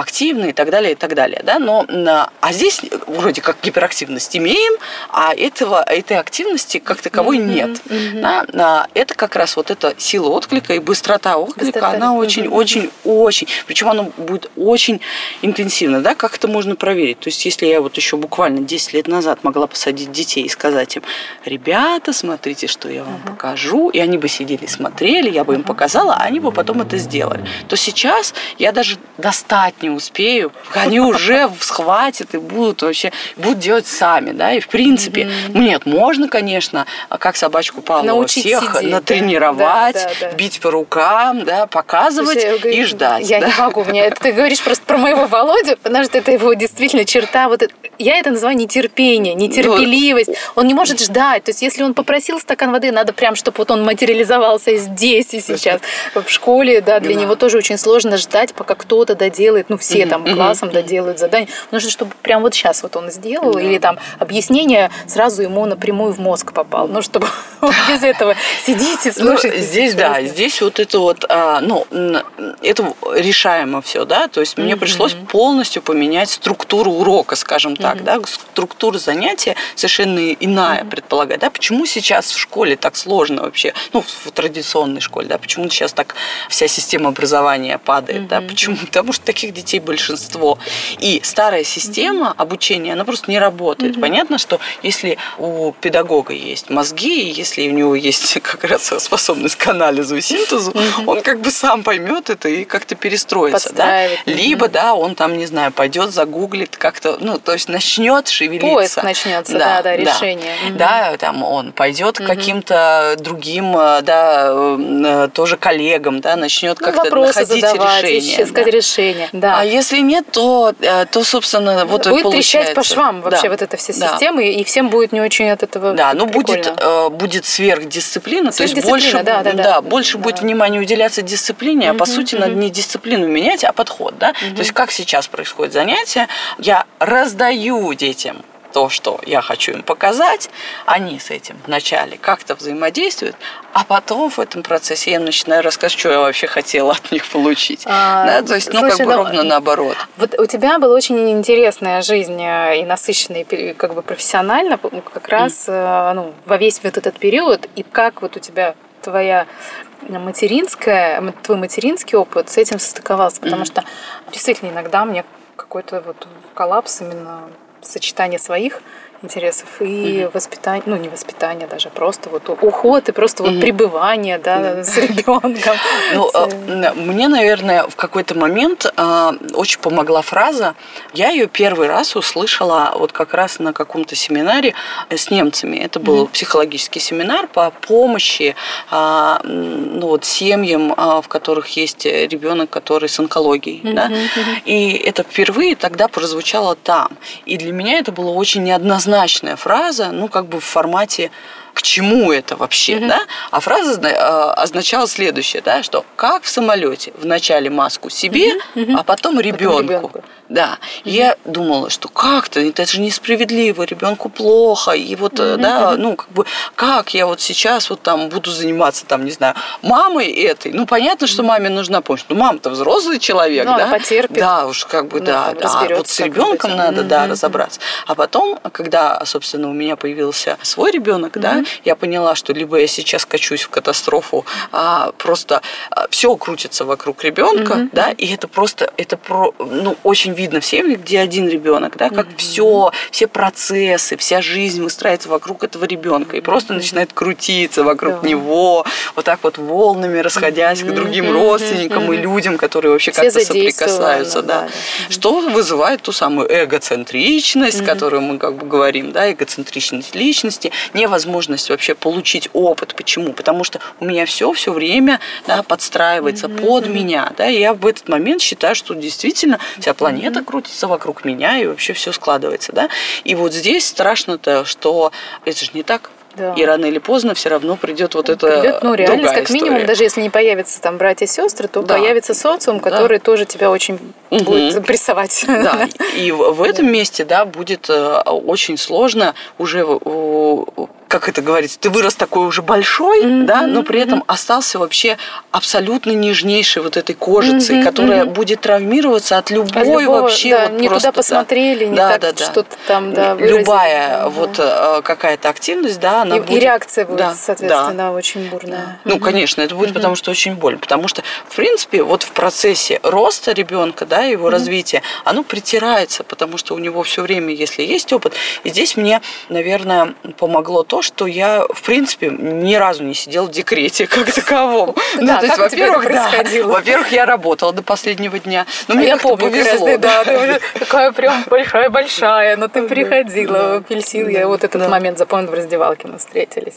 Сверхактивные и так далее, и так далее. Да? Но, а здесь вроде как гиперактивность имеем, а этого, этой активности как таковой Мгм, нет. Да? А Это как раз вот эта сила отклика и быстрота отклика, Быстрота, она мгм, очень, мгм. очень, очень, причем она будет очень интенсивно, да, как это можно проверить? То есть, если я вот еще буквально 10 лет назад могла посадить детей и сказать им, ребята, смотрите, что я вам покажу, и они бы сидели и смотрели, я бы им показала, а они бы потом это сделали, то сейчас я даже достать не успею, они уже схватят и будут вообще, будут делать сами, да, и в принципе, нет, можно, конечно, как собачку Павлова Научить всех сидеть, натренировать, Да, да, да. бить по рукам, да, показывать Слушай, говорю, и ждать. Я да. не могу. Мне это ты говоришь просто про моего Володю, потому что это его действительно черта. Вот это- я это называю нетерпение, нетерпеливость. Он не может ждать. То есть, если он попросил стакан воды, надо прям, чтобы вот он материализовался здесь и сейчас. В школе, да, для Да. него тоже очень сложно ждать, пока кто-то доделает, ну, все Мгм, там классом доделают задание. Нужно, чтобы прям вот сейчас вот он сделал, Да. или там объяснение сразу ему напрямую в мозг попал. Ну, чтобы без этого сидите, Ну, слушайте. здесь, да, здесь вот это вот, а, ну, это решаемо все, да, то есть мне пришлось полностью поменять структуру урока, скажем так, да, структура занятия совершенно иная предполагает, да, почему сейчас в школе так сложно вообще, ну, в традиционной школе, да, почему сейчас так вся система образования падает, да, почему? Потому что таких детей большинство. И старая система обучения, она просто не работает. Понятно, что если у педагога есть мозги, и если у него есть как раз способность к анализу и синтезу, он как бы сам поймет это и как-то перестроится. Да? Либо, да, он там, не знаю, пойдет, загуглит как-то, ну, то есть начнет шевелиться. Поиск начнется, да, да, решение. Мгм. Да, там он пойдет к каким-то другим, э, да, э, тоже коллегам, да, начнет Ну, как-то находить задавать, решение. искать решение. Да, А если нет, то, э, то собственно, вот будет получается. трещать по швам вообще Да. вот эта вся Да. система, и всем будет не очень от этого Да, ну будет, э, будет сверхдисциплина, то есть Сверхдисциплина, больше, да, да, да. больше Да. будет внимания уделяться дисциплине, а по сути мгм. надо не дисциплину менять, а подход, да. То есть как сейчас происходит занятие, я раздаю детям то, что я хочу им показать, они с этим вначале как-то взаимодействуют, а потом в этом процессе я начинаю рассказывать, что я вообще хотела от них получить. А, да, то есть, ну, слушай, как бы ну, ровно наоборот. Вот у тебя была очень интересная жизнь э, и насыщенная как бы профессионально, п- как раз э, ну, во весь вот этот период, и как вот у тебя твоя материнская, твой материнский опыт с этим состыковался, потому Мгм. что действительно иногда мне какой-то вот коллапс именно сочетание своих интересов и воспитание, ну не воспитание даже, просто вот уход и просто вот Мгм. пребывание, да, с ребенком. Ну, э, мне, наверное, в какой-то момент э, очень помогла фраза. Я ее первый раз услышала вот как раз на каком-то семинаре э, с немцами. Это был психологический семинар по помощи м, ну, вот, семьям, в которых есть ребенок, который с онкологией. да. И это впервые тогда прозвучало там. И для меня это была очень неоднозначная фраза, ну, как бы в формате к чему это вообще, да? А фраза э, означала следующее, да, что как в самолете вначале маску себе, а потом ребенку. ребенку. Да. И я думала, что как-то это же несправедливо, ребенку плохо, и вот, э, да, ну как бы как я вот сейчас вот там буду заниматься там, не знаю, мамой этой. Ну понятно, что маме нужна помощь. Ну мама-то взрослый человек, Ну, она да? потерпит. Да, уж как бы Ну, да, да. А Вот с ребенком надо, да, Мгм. разобраться. А потом, когда, собственно, у меня появился свой ребенок, да, я поняла, что либо я сейчас качусь в катастрофу, а просто все крутится вокруг ребенка, да, и это просто, это про, ну, очень видно в семье, где один ребенок, да, как все, все процессы, вся жизнь выстраивается вокруг этого ребенка и просто начинает крутиться вокруг Да. него, вот так вот волнами расходясь к другим Мгм. родственникам и Мгм. людям, которые вообще Все как-то соприкасаются, да, да, да. что вызывает ту самую эгоцентричность, которую мы как бы говорим, да, эгоцентричность личности, невозможность вообще получить опыт. Почему? Потому что у меня все все время да, подстраивается под меня, да, и я в этот момент считаю, что действительно вся планета крутится вокруг меня и вообще все складывается, да. И вот здесь страшно-то, что это же не так. Да. И рано или поздно все равно придет вот это Придет, ну, реальность, как минимум, история. даже если не появятся там братья и сестры, то Да. появится социум, который тоже тебя очень Мгм. будет прессовать. Да, и в в этом месте, да, будет э, очень сложно уже, э, как это говорится, ты вырос такой уже большой, Мгм, да, но при этом остался вообще абсолютно нежнейшей вот этой кожицей, Мгм, которая мгм. будет травмироваться от любой От любого, вообще да, вот не просто, туда да. посмотрели, не Да, так да, да. что-то там, да, выразили. Любая Ага. вот э, какая-то активность, да, она И, и будет... реакция будет, Да, соответственно, да. очень бурная. Ну, конечно, это будет потому, что очень больно. Потому что, в принципе, вот в процессе роста ребенка, да, его развития, оно притирается, потому что у него все время, если есть опыт. И здесь мне, наверное, помогло то, что я, в принципе, ни разу не сидела в декрете как таковом. Ну, то есть, во-первых, да, во-первых, я работала до последнего дня. Но А мне я помню, повезло. да, такая прям большая-большая, но ты приходила апельсин, я вот этот момент запомнила в раздевалке, мы встретились.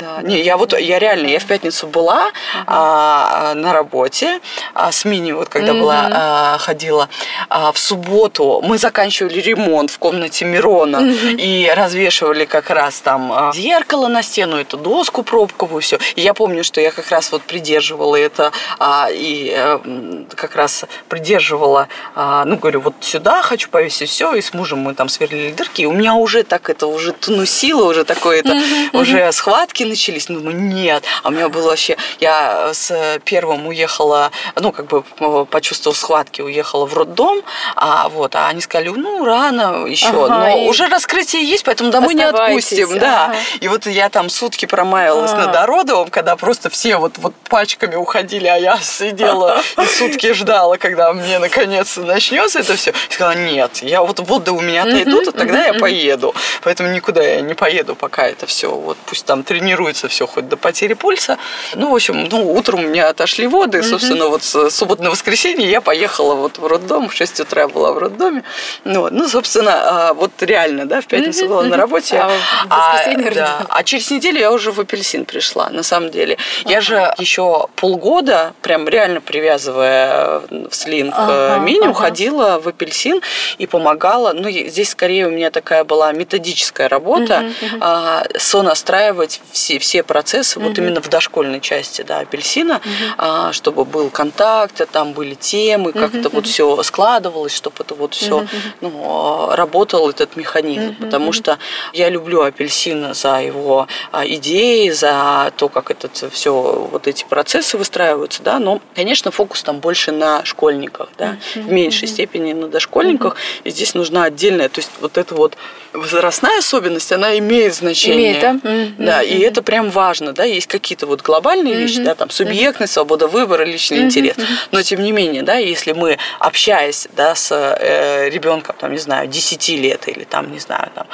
Да. Не, я вот, я реально, я в пятницу была а, на работе, а, с мини вот когда была, а, ходила, а, в субботу мы заканчивали ремонт в комнате Мирона и развешивали как раз там а, зеркало на стену, эту доску пробковую, все. И я помню, что я как раз вот придерживала это а, и м, как раз придерживала, а, ну, говорю, вот сюда хочу повесить все, и с мужем мы там сверлили дырки, и у меня уже так это уже тунусило, уже такое это, уже схватки начались, ну, думаю, нет, а у меня было вообще, я с первым уехала, ну, как бы почувствовав схватки, уехала в роддом, а вот, а они сказали, ну, рано еще, Ага, но и- уже раскрытие есть, поэтому домой не отпустим, да. ага. И вот я там сутки промаялась А. на Дородовом, когда просто все вот, вот пачками уходили, а я сидела и сутки ждала, когда мне наконец начнется это все. И сказала, нет, я вот вот да у меня отойдут, а тогда я поеду. Поэтому никуда я не поеду, пока это все, вот пусть там тренируется все хоть до потери пульса. Ну, в общем, ну, утром у меня отошли воды, и, собственно, вот с субботы на воскресенье я поехала вот в роддом, в 6 утра была в роддоме. Ну, ну собственно, а, вот реально, да, в пятницу была на работе. А в воскресенье да. А через неделю я уже в апельсин пришла, на самом деле. Я же еще полгода, прям реально привязывая в слинг ага, мини, уходила в апельсин и помогала. Ну, здесь скорее у меня такая была методическая работа. А, сонастраивать все, все процессы вот именно в дошкольной части да, апельсина, а, чтобы был контакт, там были темы, как это угу. вот все складывалось, чтобы это вот все ну, работал этот механизм. Потому что я люблю апельсин за его а, идеи, за то, как это все, вот эти процессы выстраиваются, да, но, конечно, фокус там больше на школьниках, да, в меньшей степени на дошкольниках, и здесь нужна отдельная, то есть вот эта вот возрастная особенность, она имеет значение. Имеет, да? Да, и это прям важно, да, есть какие-то вот глобальные вещи, да, там субъектность, свобода выбора, личный интерес, но тем не менее, да, если мы, общаясь, да, с э, ребенком, там, не знаю, 10 лет или там, не знаю, там,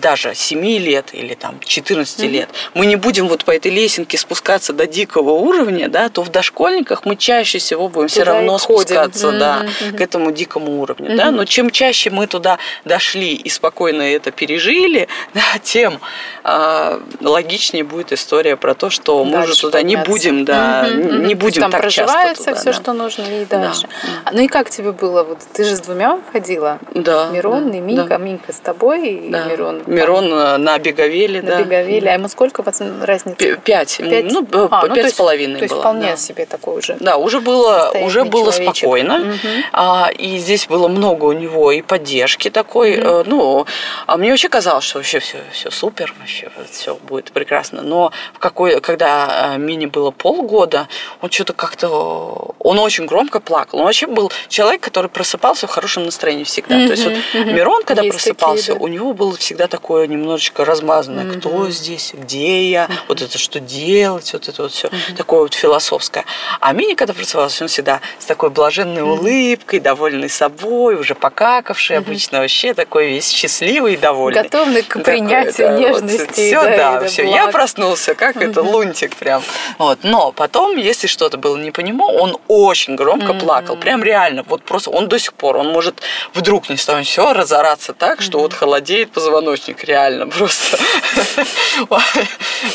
даже 7 лет или там 14 лет, мы не будем вот по этой лесенке спускаться до дикого уровня, да, то в дошкольниках мы чаще всего будем все равно спускаться, да, к этому дикому уровню, да, но чем чаще мы туда дошли и спокойно это пережили, да, тем э, логичнее будет история про то, что дальше мы уже туда подняться. не будем, да, угу, не будем Там так проживается часто туда, все, да. что нужно, и дальше. Да. Ну и как тебе было? Вот ты же с двумя ходила? Да. Мирон да, и Минка. Да. Минка с тобой, да. и Мирон. Мирон там, на Беговеле, на да. На Беговеле. А ему сколько разница? Пять. Пять? Ну, а, ну, пять с половиной То есть было, вполне да. себе такой уже. Да, уже было, уже было спокойно. Угу. А, и здесь было много у него и поддержки такой. Угу. Ну, а мне вообще казалось, что вообще все, все супер, вообще все будет прекрасно. Но в какой, когда э, Мини было полгода, он что-то как-то, он очень громко плакал. Он вообще был человек, который просыпался в хорошем настроении всегда. Mm-hmm, То есть вот. Мирон, когда есть просыпался, такие, да. у него было всегда такое немножечко размазанное, mm-hmm. кто здесь, где я, mm-hmm. вот это что делать, вот это вот все mm-hmm. такое вот философское. А Мини, когда просыпался, он всегда с такой блаженной mm-hmm. улыбкой, довольный собой, уже покакавший mm-hmm. обычно вообще такой весь счастливый и довольный. Готовный к принятию такой, да, нежности. Вот, все, да, да все. Я проснулся, как mm-hmm. это лунтик прям. Вот. Но потом, если что-то было не по нему, он очень громко mm-hmm. плакал, прям реально, вот просто он до сих пор, он может вдруг не ставить все разораться так, что вот холодеет позвоночник реально просто.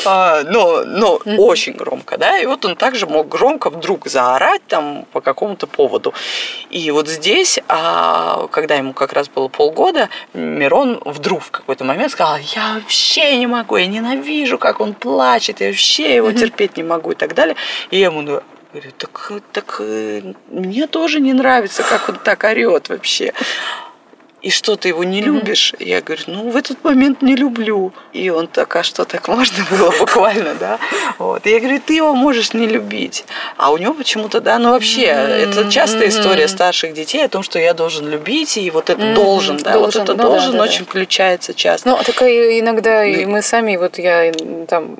А, но но очень громко, да, и вот он также мог громко вдруг заорать там по какому-то поводу. И вот здесь, а, когда ему как раз было полгода, Мирон вдруг в какой-то момент сказал, я вообще не могу, я ненавижу, как он плачет, я вообще его терпеть не могу и так далее. И я ему говорю, так, так э, мне тоже не нравится, как он так орет вообще и что ты его не любишь? Mm-hmm. Я говорю, ну в этот момент не люблю. И он так, а что так можно было буквально, да? Вот. Я говорю, ты его можешь не любить. А у него почему-то, да, ну вообще, mm-hmm. это частая история старших детей о том, что я должен любить, и вот это mm-hmm. должен, да, должен, вот это ну, должен да, да, очень да. включается часто. Ну, так иногда и мы сами, вот я там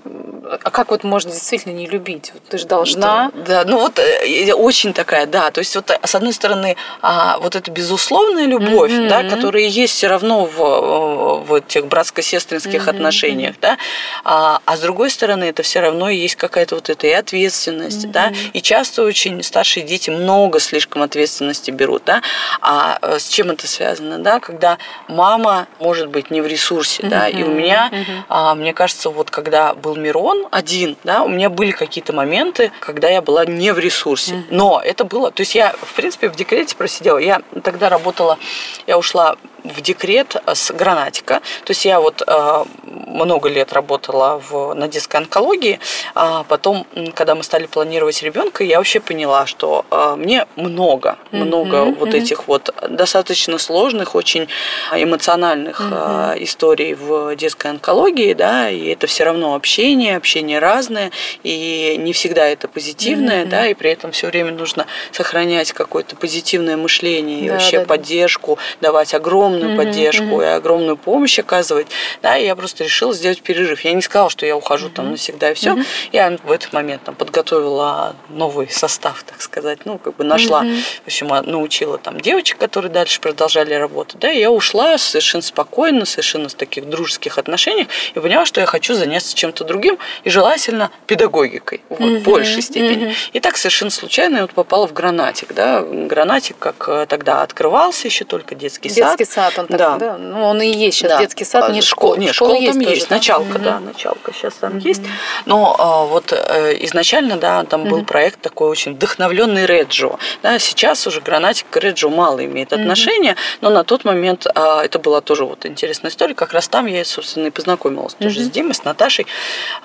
а как вот можно действительно не любить? Вот ты же должна. Да, да, ну вот э, очень такая, да. То есть вот с одной стороны а, вот эта безусловная любовь, mm-hmm. да, которая есть все равно в, в этих братско-сестринских mm-hmm. отношениях, да, а, а с другой стороны это все равно есть какая-то вот эта и ответственность, mm-hmm. да, и часто очень старшие дети много слишком ответственности берут, да, а э, с чем это связано, да, когда мама может быть не в ресурсе, mm-hmm. да, и у меня, mm-hmm. а, мне кажется, вот когда был Мирон он один, да, у меня были какие-то моменты, когда я была не в ресурсе. Mm-hmm. Но это было, то есть я, в принципе, в декрете просидела. Я тогда работала, я ушла up. В декрет с гранатика. То есть я вот э, много лет работала в, на детской онкологии, а потом, когда мы стали планировать ребенка, я вообще поняла, что э, мне много, много mm-hmm. вот этих вот достаточно сложных, очень эмоциональных mm-hmm. историй в детской онкологии, да, и это все равно общение, общение разное, и не всегда это позитивное, mm-hmm. да, и при этом все время нужно сохранять какое-то позитивное мышление и да, вообще да, поддержку, да. давать огромное огромную mm-hmm, поддержку mm-hmm. и огромную помощь оказывать, да, и я просто решила сделать перерыв. Я не сказала, что я ухожу mm-hmm. там навсегда и все. Mm-hmm. Я в этот момент там подготовила новый состав, так сказать, ну, как бы нашла, mm-hmm. в общем, а, научила там девочек, которые дальше продолжали работать, да, и я ушла совершенно спокойно, совершенно с таких дружеских отношениях и поняла, что я хочу заняться чем-то другим и желательно педагогикой, вот, mm-hmm. в большей степени. Mm-hmm. И так совершенно случайно я вот попала в Гранатик, да, Гранатик как э, тогда открывался еще только детский, детский сад, сад, он так, Да. да. Ну, он и есть сейчас Да. детский сад, А, нет школ- школы. Нет, Школа школа там тоже, есть, началка, Мгм. да, началка сейчас там есть. Но а, вот э, изначально, да, там был проект такой очень вдохновленный Реджо. Да, сейчас уже гранатик к Реджо мало имеет отношения, но на тот момент а, это была тоже вот интересная история. Как раз там я, собственно, и познакомилась тоже с Димой, с Наташей.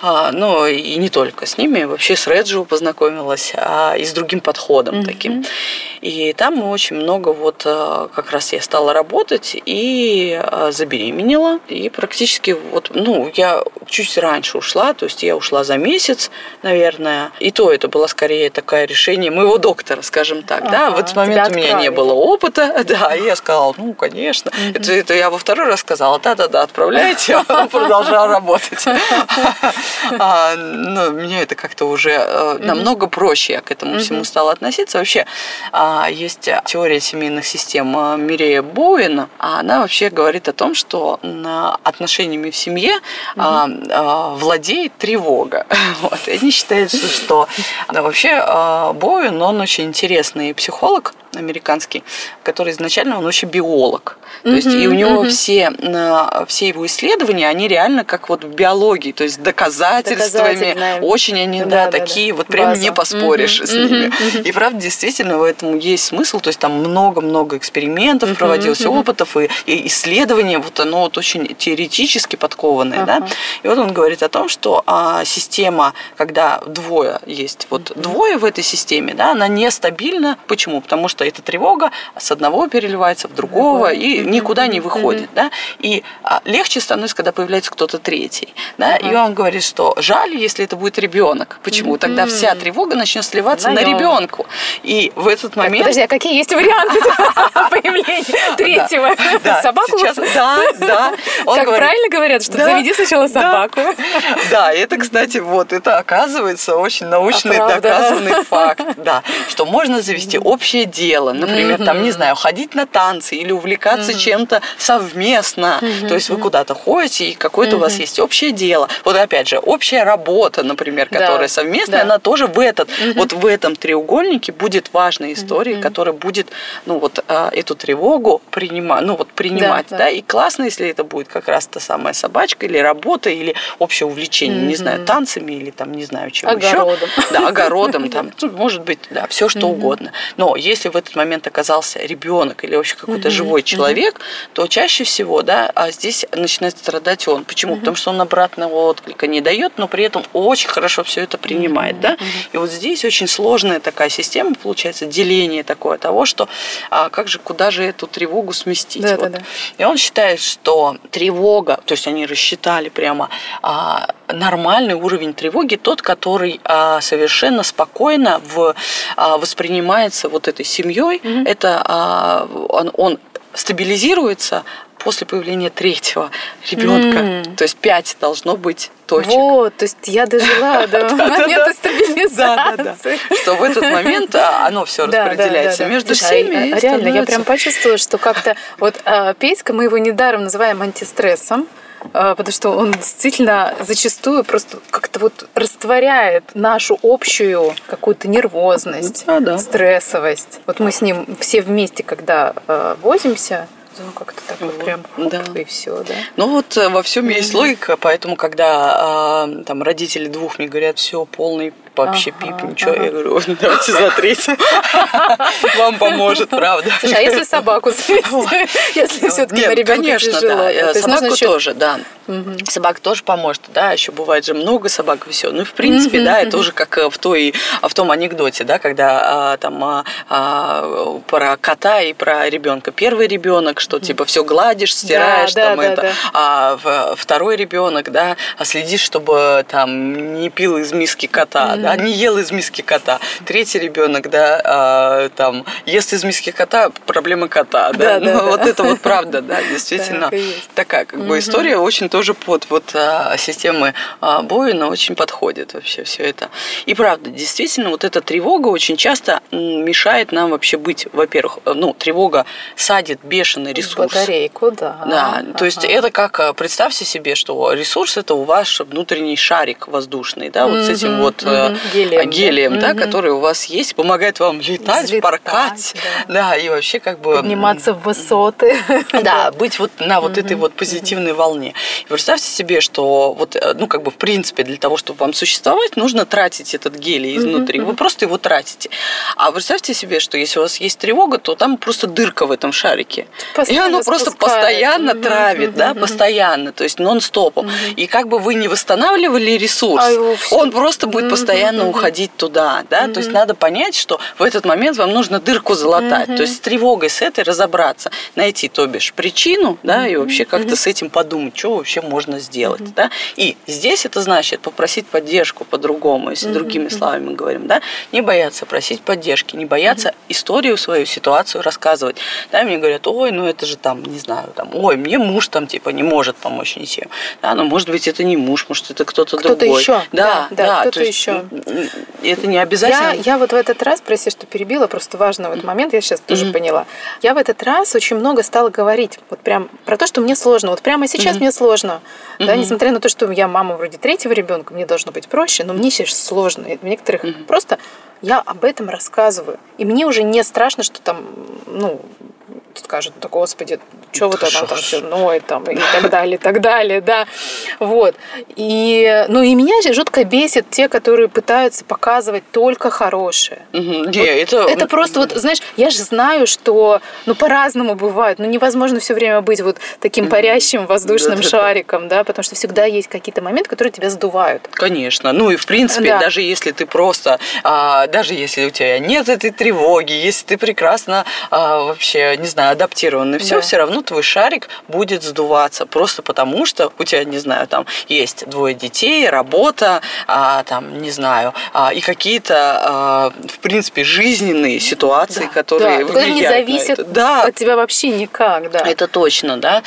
А, но и не только с ними, вообще с Реджо познакомилась, а и с другим подходом таким. И там очень много вот э, как раз я стала работать и э, забеременела. И практически вот, ну, я чуть раньше ушла, то есть я ушла за месяц, наверное. И то это было скорее такое решение моего доктора, скажем так. да, в этот момент тебя у меня не было опыта, да, и я сказала, ну, конечно. Это, это я во второй раз сказала, да-да-да, отправляйте, а потом продолжала работать. А, Но меня это как-то уже э, намного проще я к этому всему стала относиться. Вообще а, есть теория семейных систем э, Мирея Боуэна, а она вообще говорит о том, что отношениями в семье а, владеет тревога. Вот. И они считают, что- что да, вообще а, Боуэн, он очень интересный психолог американский, который изначально он вообще биолог. То есть и у него все, на- все его исследования, они реально как вот в биологии, то есть доказательствами. Очень они, да, Да, да, такие, да. вот прям База. не поспоришь с ними. И правда, действительно, в этом есть смысл. То есть там много-много экспериментов проводилось, опытов и, и исследований. Вот оно вот очень теоретически подкованное, да. Ага. И вот он говорит о том, что а, система, когда двое есть, вот двое в этой системе, да, она нестабильна. Почему? Потому что эта тревога с одного переливается в другого и никуда не выходит, да. И а, легче становится, когда появляется кто-то третий, да. И он говорит, что жаль, если это будет ребенок. Почему? Тогда вся тревога начнет сливаться на ребенку. И в этот Так, момент подожди, а какие есть варианты появления третьего? Собаку? да, да. Как правильно говорят, что заведи сначала собаку. Да, это, кстати, вот, это оказывается очень научный доказанный факт, да, что можно завести общее дело, например, там, не знаю, ходить на танцы или увлекаться чем-то совместно, то есть вы куда-то ходите, и какое-то у вас есть общее дело. Вот опять же, общая работа, например, Да, которая совместная, да. она тоже в этот, вот в этом треугольнике будет важной историей, которая будет, ну вот, а, эту тревогу принимать, ну вот принимать, Да, да, да. и классно, если это будет как раз та самая собачка или работа, или общее увлечение, не знаю, танцами или там, не знаю, чем Огородом. еще. Да, огородом, там, может быть, да, все что угодно. Но если в этот момент оказался ребенок или вообще какой-то живой человек, то чаще всего, да, а здесь начинает страдать он. Почему? Потому что он обратного отклика не дает, но при этом очень хорошо все это принимает, да. И вот здесь очень сложная такая система, получается, деление такое того, что а, как же, куда же эту тревогу сместить. Да, Вот. да, да. И он считает, что тревога, то есть они рассчитали прямо а, нормальный уровень тревоги, тот, который а, совершенно спокойно в, а, воспринимается вот этой семьей, это а, он, он стабилизируется после появления третьего ребенка. М. То есть пять должно быть точек. Вот, то есть я дожила до момента стабилизации. Что в этот момент а, оно все распределяется между Слушай, всеми. а, а Реально, я прям почувствовала, что как-то вот а, Петька, мы его недаром называем антистрессом, а, потому что он действительно зачастую просто как-то вот растворяет нашу общую какую-то нервозность, Да, да. стрессовость. Вот мы с ним все вместе, когда а, возимся, ну как-то так вот прям хоп, Да. и все, да. Ну вот э, во всем есть логика, поэтому когда а, там родители двух мне говорят, все полный вообще Ага, пип, ничего, ага. я говорю, «Ой, давайте за третьим. Вам поможет, правда. Слушай, а если собаку если все-таки на ребенка тяжело? Э, Собаку тоже, да. Собака тоже поможет, да. Еще бывает же много собак и все. Ну в принципе, да, это уже как э, в той, а, в том анекдоте, да, когда а, там а, про кота и про ребенка. Первый ребенок, что типа все гладишь, стираешь, там это. А второй ребенок, да, следишь, чтобы там не пил из миски кота, да, не ел из миски кота. Третий ребенок, да, а, там ест из миски кота, проблемы кота, да. Да, да, Ну, да. вот это вот правда, да, действительно такая как бы история очень тоже под вот а, системы а, Боина очень подходит вообще все это. И правда, действительно, вот эта тревога очень часто мешает нам вообще быть, во-первых, э, ну, тревога садит бешеный ресурс. Батарейку, да. Да, то есть это как, а, представьте себе, что ресурс это у вас внутренний шарик воздушный, да, вот с этим вот э. Гелием, гелием да, да который у вас есть, помогает вам летать, Взлетать, поркать, да. да, и вообще как бы... Подниматься в высоты. Да, быть вот на вот этой вот позитивной волне. И представьте себе, что вот, э, ну, как бы, в принципе, для того, чтобы вам существовать, нужно тратить этот гелий изнутри. Вы просто его тратите. А представьте себе, что если у вас есть тревога, то там просто дырка в этом шарике. Постоянно и оно просто постоянно травит, да, постоянно, то есть нон-стопом. И как бы вы не восстанавливали ресурс, а он просто будет постоянно уходить туда, да, то есть надо понять, что в этот момент вам нужно дырку залатать, то есть с тревогой с этой разобраться, найти, то бишь, причину, да, и вообще как-то с этим подумать, что вообще можно сделать, да. И здесь это значит попросить поддержку по-другому, если другими словами говорим, да, не бояться просить поддержки, не бояться историю свою, ситуацию рассказывать. Да, мне говорят, ой, ну это же там, не знаю, там, ой, мне муж там типа не может помочь ничем. Да, но может быть это не муж, может это кто-то кто другой. еще. Да, да, да кто-то еще. Это не обязательно. Я, я вот в этот раз, прости, что перебила, просто важно в этот момент, я сейчас тоже mm-hmm. поняла. Я в этот раз очень много стала говорить, вот прям про то, что мне сложно. Вот прямо сейчас mm-hmm. мне сложно. Mm-hmm. Да, несмотря на то, что я мама вроде третьего ребенка, мне должно быть проще, но мне сейчас сложно. И в некоторых mm-hmm. просто я об этом рассказываю. И мне уже не страшно, что там, ну, скажут, да господи, что вот она там все ноет там и так далее, и так далее, да, вот. И, ну и меня жутко бесит те, которые пытаются показывать только хорошее. Угу. Вот это... это просто вот, знаешь, я же знаю, что, ну по-разному бывает, ну невозможно все время быть вот таким парящим воздушным да, шариком, да, потому что всегда есть какие-то моменты, которые тебя сдувают. Конечно, ну и в принципе, да. даже если ты просто, а, даже если у тебя нет этой тревоги, если ты прекрасно а, вообще, не знаю, адаптирован, и все, да. все равно твой шарик будет сдуваться. Просто потому, что у тебя, не знаю, там есть двое детей, работа, а, там, не знаю, а, и какие-то, а, в принципе, жизненные ситуации, да, которые да, влияют не зависят да. от тебя вообще никак. Да. Это точно, да.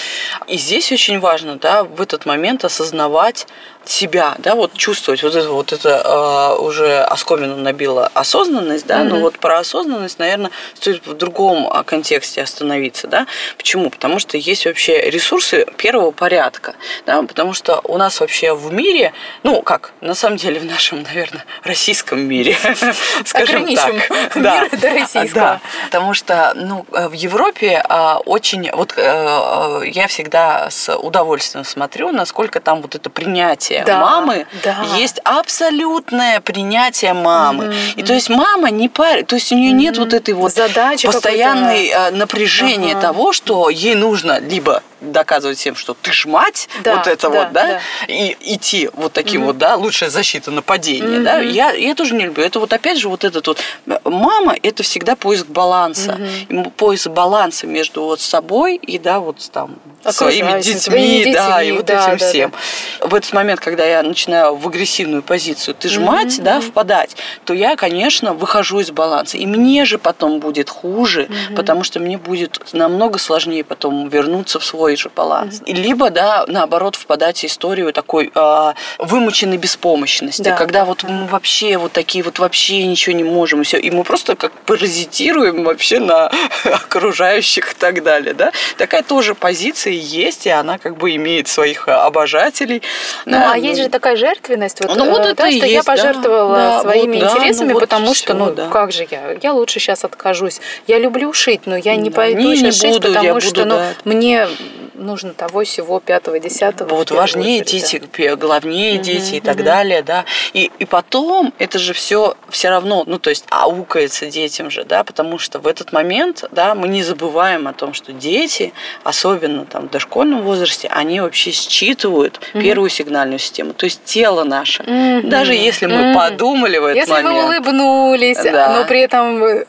И здесь очень важно, да, в этот момент осознавать, себя, да, вот чувствовать вот это вот это э, уже оскомину набила осознанность, да, mm-hmm. но вот про осознанность, наверное, стоит в другом а, контексте остановиться, да. Почему? Потому что есть вообще ресурсы первого порядка, да, потому что у нас вообще в мире, ну как, на самом деле в нашем, наверное, российском мире, скажем так, да, российского, потому что, ну, в Европе а, очень, вот э, э, я всегда с удовольствием смотрю, насколько там вот это принятие принятие да, мамы, да. есть абсолютное принятие мамы. Mm-hmm. И то есть мама не парит, то есть у нее mm-hmm. нет вот этой вот Задачи постоянной э, напряжения ага. того, что ей нужно либо доказывать всем, что ты ж мать, да, вот это да, вот, да, да, и идти вот таким mm-hmm. вот, да, лучшая защита нападения, mm-hmm. да, я, я тоже не люблю. Это вот опять же вот этот вот, мама, это всегда поиск баланса, mm-hmm. поиск баланса между вот собой и, да, вот там, своими детьми, детьми, да, и вот да, этим да, всем. Да. В этот момент, когда я начинаю в агрессивную позицию, ты ж mm-hmm. мать, да, впадать, то я, конечно, выхожу из баланса, и мне же потом будет хуже, mm-hmm. потому что мне будет намного сложнее потом вернуться в свой же баланс. Mm-hmm. Либо, да, наоборот, впадать в историю такой э, вымученной беспомощности, да. когда вот мы вообще вот такие вот вообще ничего не можем, и все, и мы просто как паразитируем вообще на окружающих и так далее, да. Такая тоже позиция есть, и она как бы имеет своих обожателей. Ну, да, а ну, есть же такая жертвенность, вот, ну, вот э, это да, что есть, я пожертвовала да, своими вот, интересами, да, ну, потому вот что, все, ну, да. как же я, я лучше сейчас откажусь. Я люблю шить, но я не да, пойду не, сейчас не шить, буду, потому что, буду, ну, да. мне нужно того всего пятого, десятого. Вот важнее очередь, дети, да. главнее угу, дети и так далее, да. И, и потом это же все все равно, ну то есть аукается детям же, да, потому что в этот момент, да, мы не забываем о том, что дети, особенно там в дошкольном возрасте, они вообще считывают угу. первую сигнальную систему, то есть тело наше. Угу. Даже если мы угу. подумали в этот если момент. Если мы улыбнулись, да. но при этом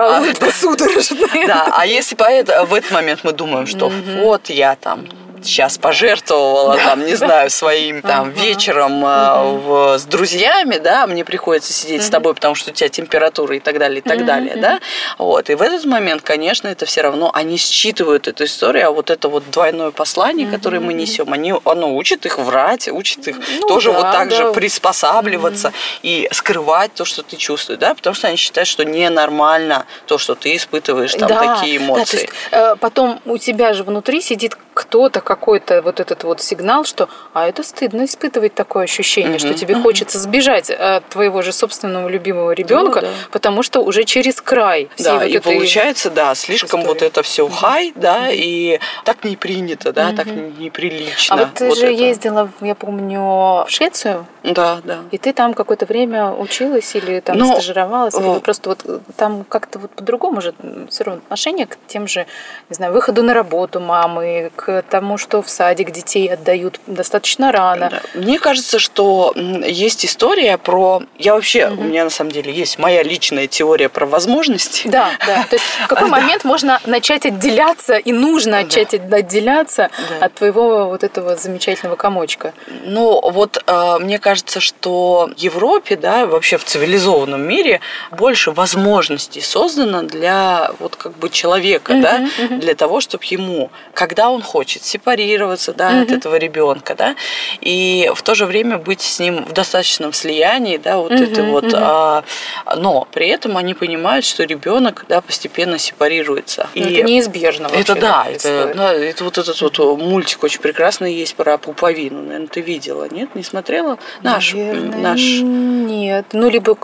а, улыбка судорожная. Да, а если поэтому в этот момент мы думаем, что вот я там сейчас пожертвовала, там, не знаю, своим там вечером э, в, с друзьями, да, мне приходится сидеть с тобой, потому что у тебя температура и так далее, и так далее, да, вот, и в этот момент, конечно, это все равно, они считывают эту историю, а вот это вот двойное послание, которое мы несем, они, оно учит их врать, учит их ну, тоже да, вот так да. же приспосабливаться и скрывать то, что ты чувствуешь, да, потому что они считают, что ненормально то, что ты испытываешь там да, такие эмоции. Да, то есть, э, потом у тебя же внутри сидит кто-то какой-то вот этот вот сигнал, что а это стыдно испытывать такое ощущение, mm-hmm. что тебе mm-hmm. хочется сбежать от твоего же собственного любимого ребенка, да, да. потому что уже через край. Да, вот и получается, да, слишком истории. вот это все хай, да, mm-hmm. и так не принято, да, mm-hmm. так неприлично. А вот ты вот же это. ездила, я помню, в Швецию. Да, да. И ты там какое-то время училась или там ну, стажировалась, или вы просто вот там как-то вот по-другому же все равно отношение к тем же, не знаю, выходу на работу мамы, к тому, что в садик детей отдают достаточно рано. Да. Мне кажется, что есть история про... Я вообще, угу. у меня на самом деле есть моя личная теория про возможности. Да, да. То есть в какой момент можно начать отделяться и нужно начать отделяться от твоего вот этого замечательного комочка? Ну, вот э, мне кажется, что в Европе, да, вообще в цивилизованном мире больше возможностей создано для вот как бы человека, да, для того, чтобы ему, когда он хочет сепарироваться, да, uh-huh. от этого ребенка, да, и в то же время быть с ним в достаточном слиянии, да, вот uh-huh, это вот, uh-huh. а, но при этом они понимают, что ребенок, да, постепенно сепарируется. Но и это неизбежно. Это да, это, да, это вот этот вот мультик очень прекрасный есть про пуповину, наверное, ты видела, нет, не смотрела? Наш, Наверное, наш. Нет, ну либо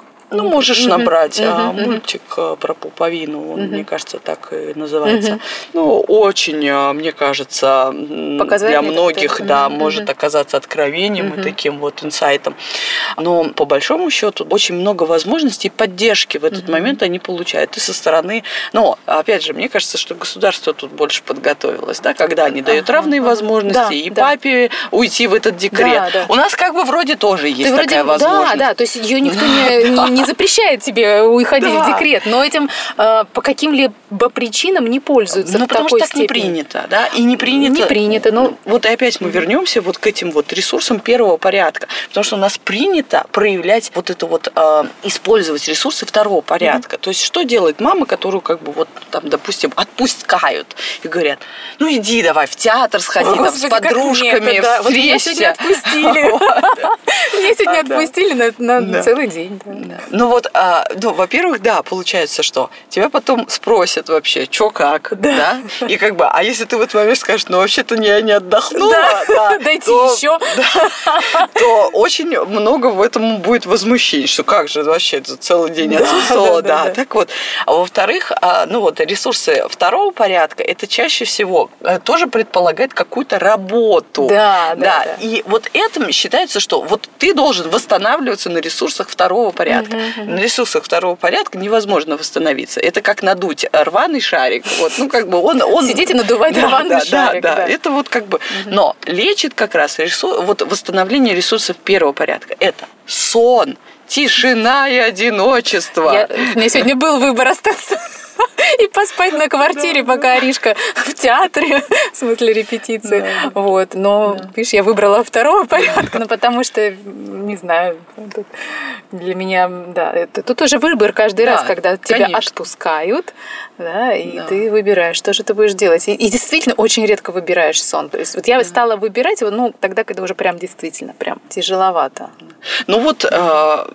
ну, можешь mm-hmm. набрать mm-hmm. мультик э, про пуповину, он, mm-hmm. мне кажется, так и называется. Mm-hmm. Ну, очень, э, мне кажется, для многих, да, mm-hmm. может оказаться откровением mm-hmm. и таким вот инсайтом. Но по большому счету очень много возможностей поддержки в этот mm-hmm. момент они получают и со стороны. Но опять же, мне кажется, что государство тут больше подготовилось, да, когда они дают равные возможности да, и да. папе уйти в этот декрет. Да, да. У нас как бы вроде тоже есть Ты такая вроде, возможность. Да, да, то есть ее никто не не запрещает тебе уходить да. в декрет, но этим э, по каким-либо причинам не пользуются. Ну, потому что так степени. не принято, да, и не принято. Не принято, ну. Вот и опять мы вернемся вот к этим вот ресурсам первого порядка, потому что у нас принято проявлять вот это вот, э, использовать ресурсы второго порядка. Mm-hmm. То есть что делает мама, которую как бы вот там, допустим, отпускают и говорят, ну иди давай в театр сходи, О, там, Господи, с подружками, нет, да. Вот меня сегодня отпустили. Меня сегодня отпустили на целый день. Ну вот, а, ну, во-первых, да, получается, что тебя потом спросят вообще, что как, да. да? И как бы, а если ты в этот момент скажешь, ну вообще-то я не отдохнула, да, да, дайте то, еще, да, то очень много в этом будет возмущений, что как же вообще это целый день отсутствовала, да, да, да, Так вот, а во-вторых, а, ну вот ресурсы второго порядка, это чаще всего э, тоже предполагает какую-то работу, да, да, да. И вот этим считается, что вот ты должен восстанавливаться на ресурсах второго порядка. На ресурсах второго порядка невозможно восстановиться. Это как надуть рваный шарик. Вот, ну, как бы он, он... Сидите надувать да, рваный да, шарик. Да, да, да, это вот как бы... Но лечит как раз ресурс, вот восстановление ресурсов первого порядка. Это сон, тишина и одиночество. Я, у меня сегодня был выбор остаться и поспать на квартире, пока Аришка в театре, в смысле репетиции. Вот. Но, видишь, я выбрала второго порядка, ну, потому что, не знаю, для меня, да, это тут уже выбор каждый раз, когда тебя отпускают, да, и ты выбираешь, что же ты будешь делать. И, действительно очень редко выбираешь сон. То есть вот я стала выбирать его, ну, тогда, когда уже прям действительно, прям тяжеловато. Ну вот а,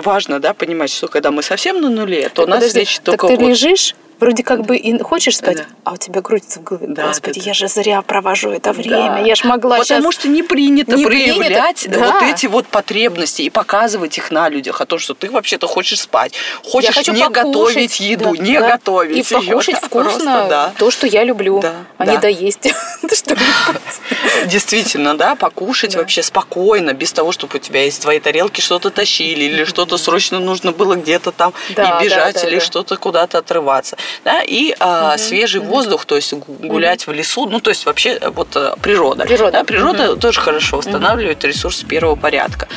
важно, да, понимать, что когда мы совсем на нуле, то так, нас подожди, лечит только так ты вот... лежишь, вроде как бы и хочешь спать, да. а у тебя крутится в голове. Да, Господи, да, я же зря провожу это время. Да. Я же могла Потому сейчас... что не принято не проявлять принято. вот эти вот потребности и показывать их на людях, о том, что ты вообще-то хочешь спать, хочешь хочу не покушать, готовить еду, да, не да. готовить. И покушать вкусно просто, да. то, что я люблю, да, а да. не доесть. Действительно, да, покушать вообще спокойно, без того, чтобы у тебя из твоей тарелки что-то тащили или что-то срочно нужно было где-то там и бежать или что-то куда-то отрываться да, и а, угу, свежий угу. воздух, то есть гулять угу. в лесу, ну, то есть вообще вот э, природа. Природа, да, природа угу. тоже хорошо восстанавливает угу. ресурс первого порядка.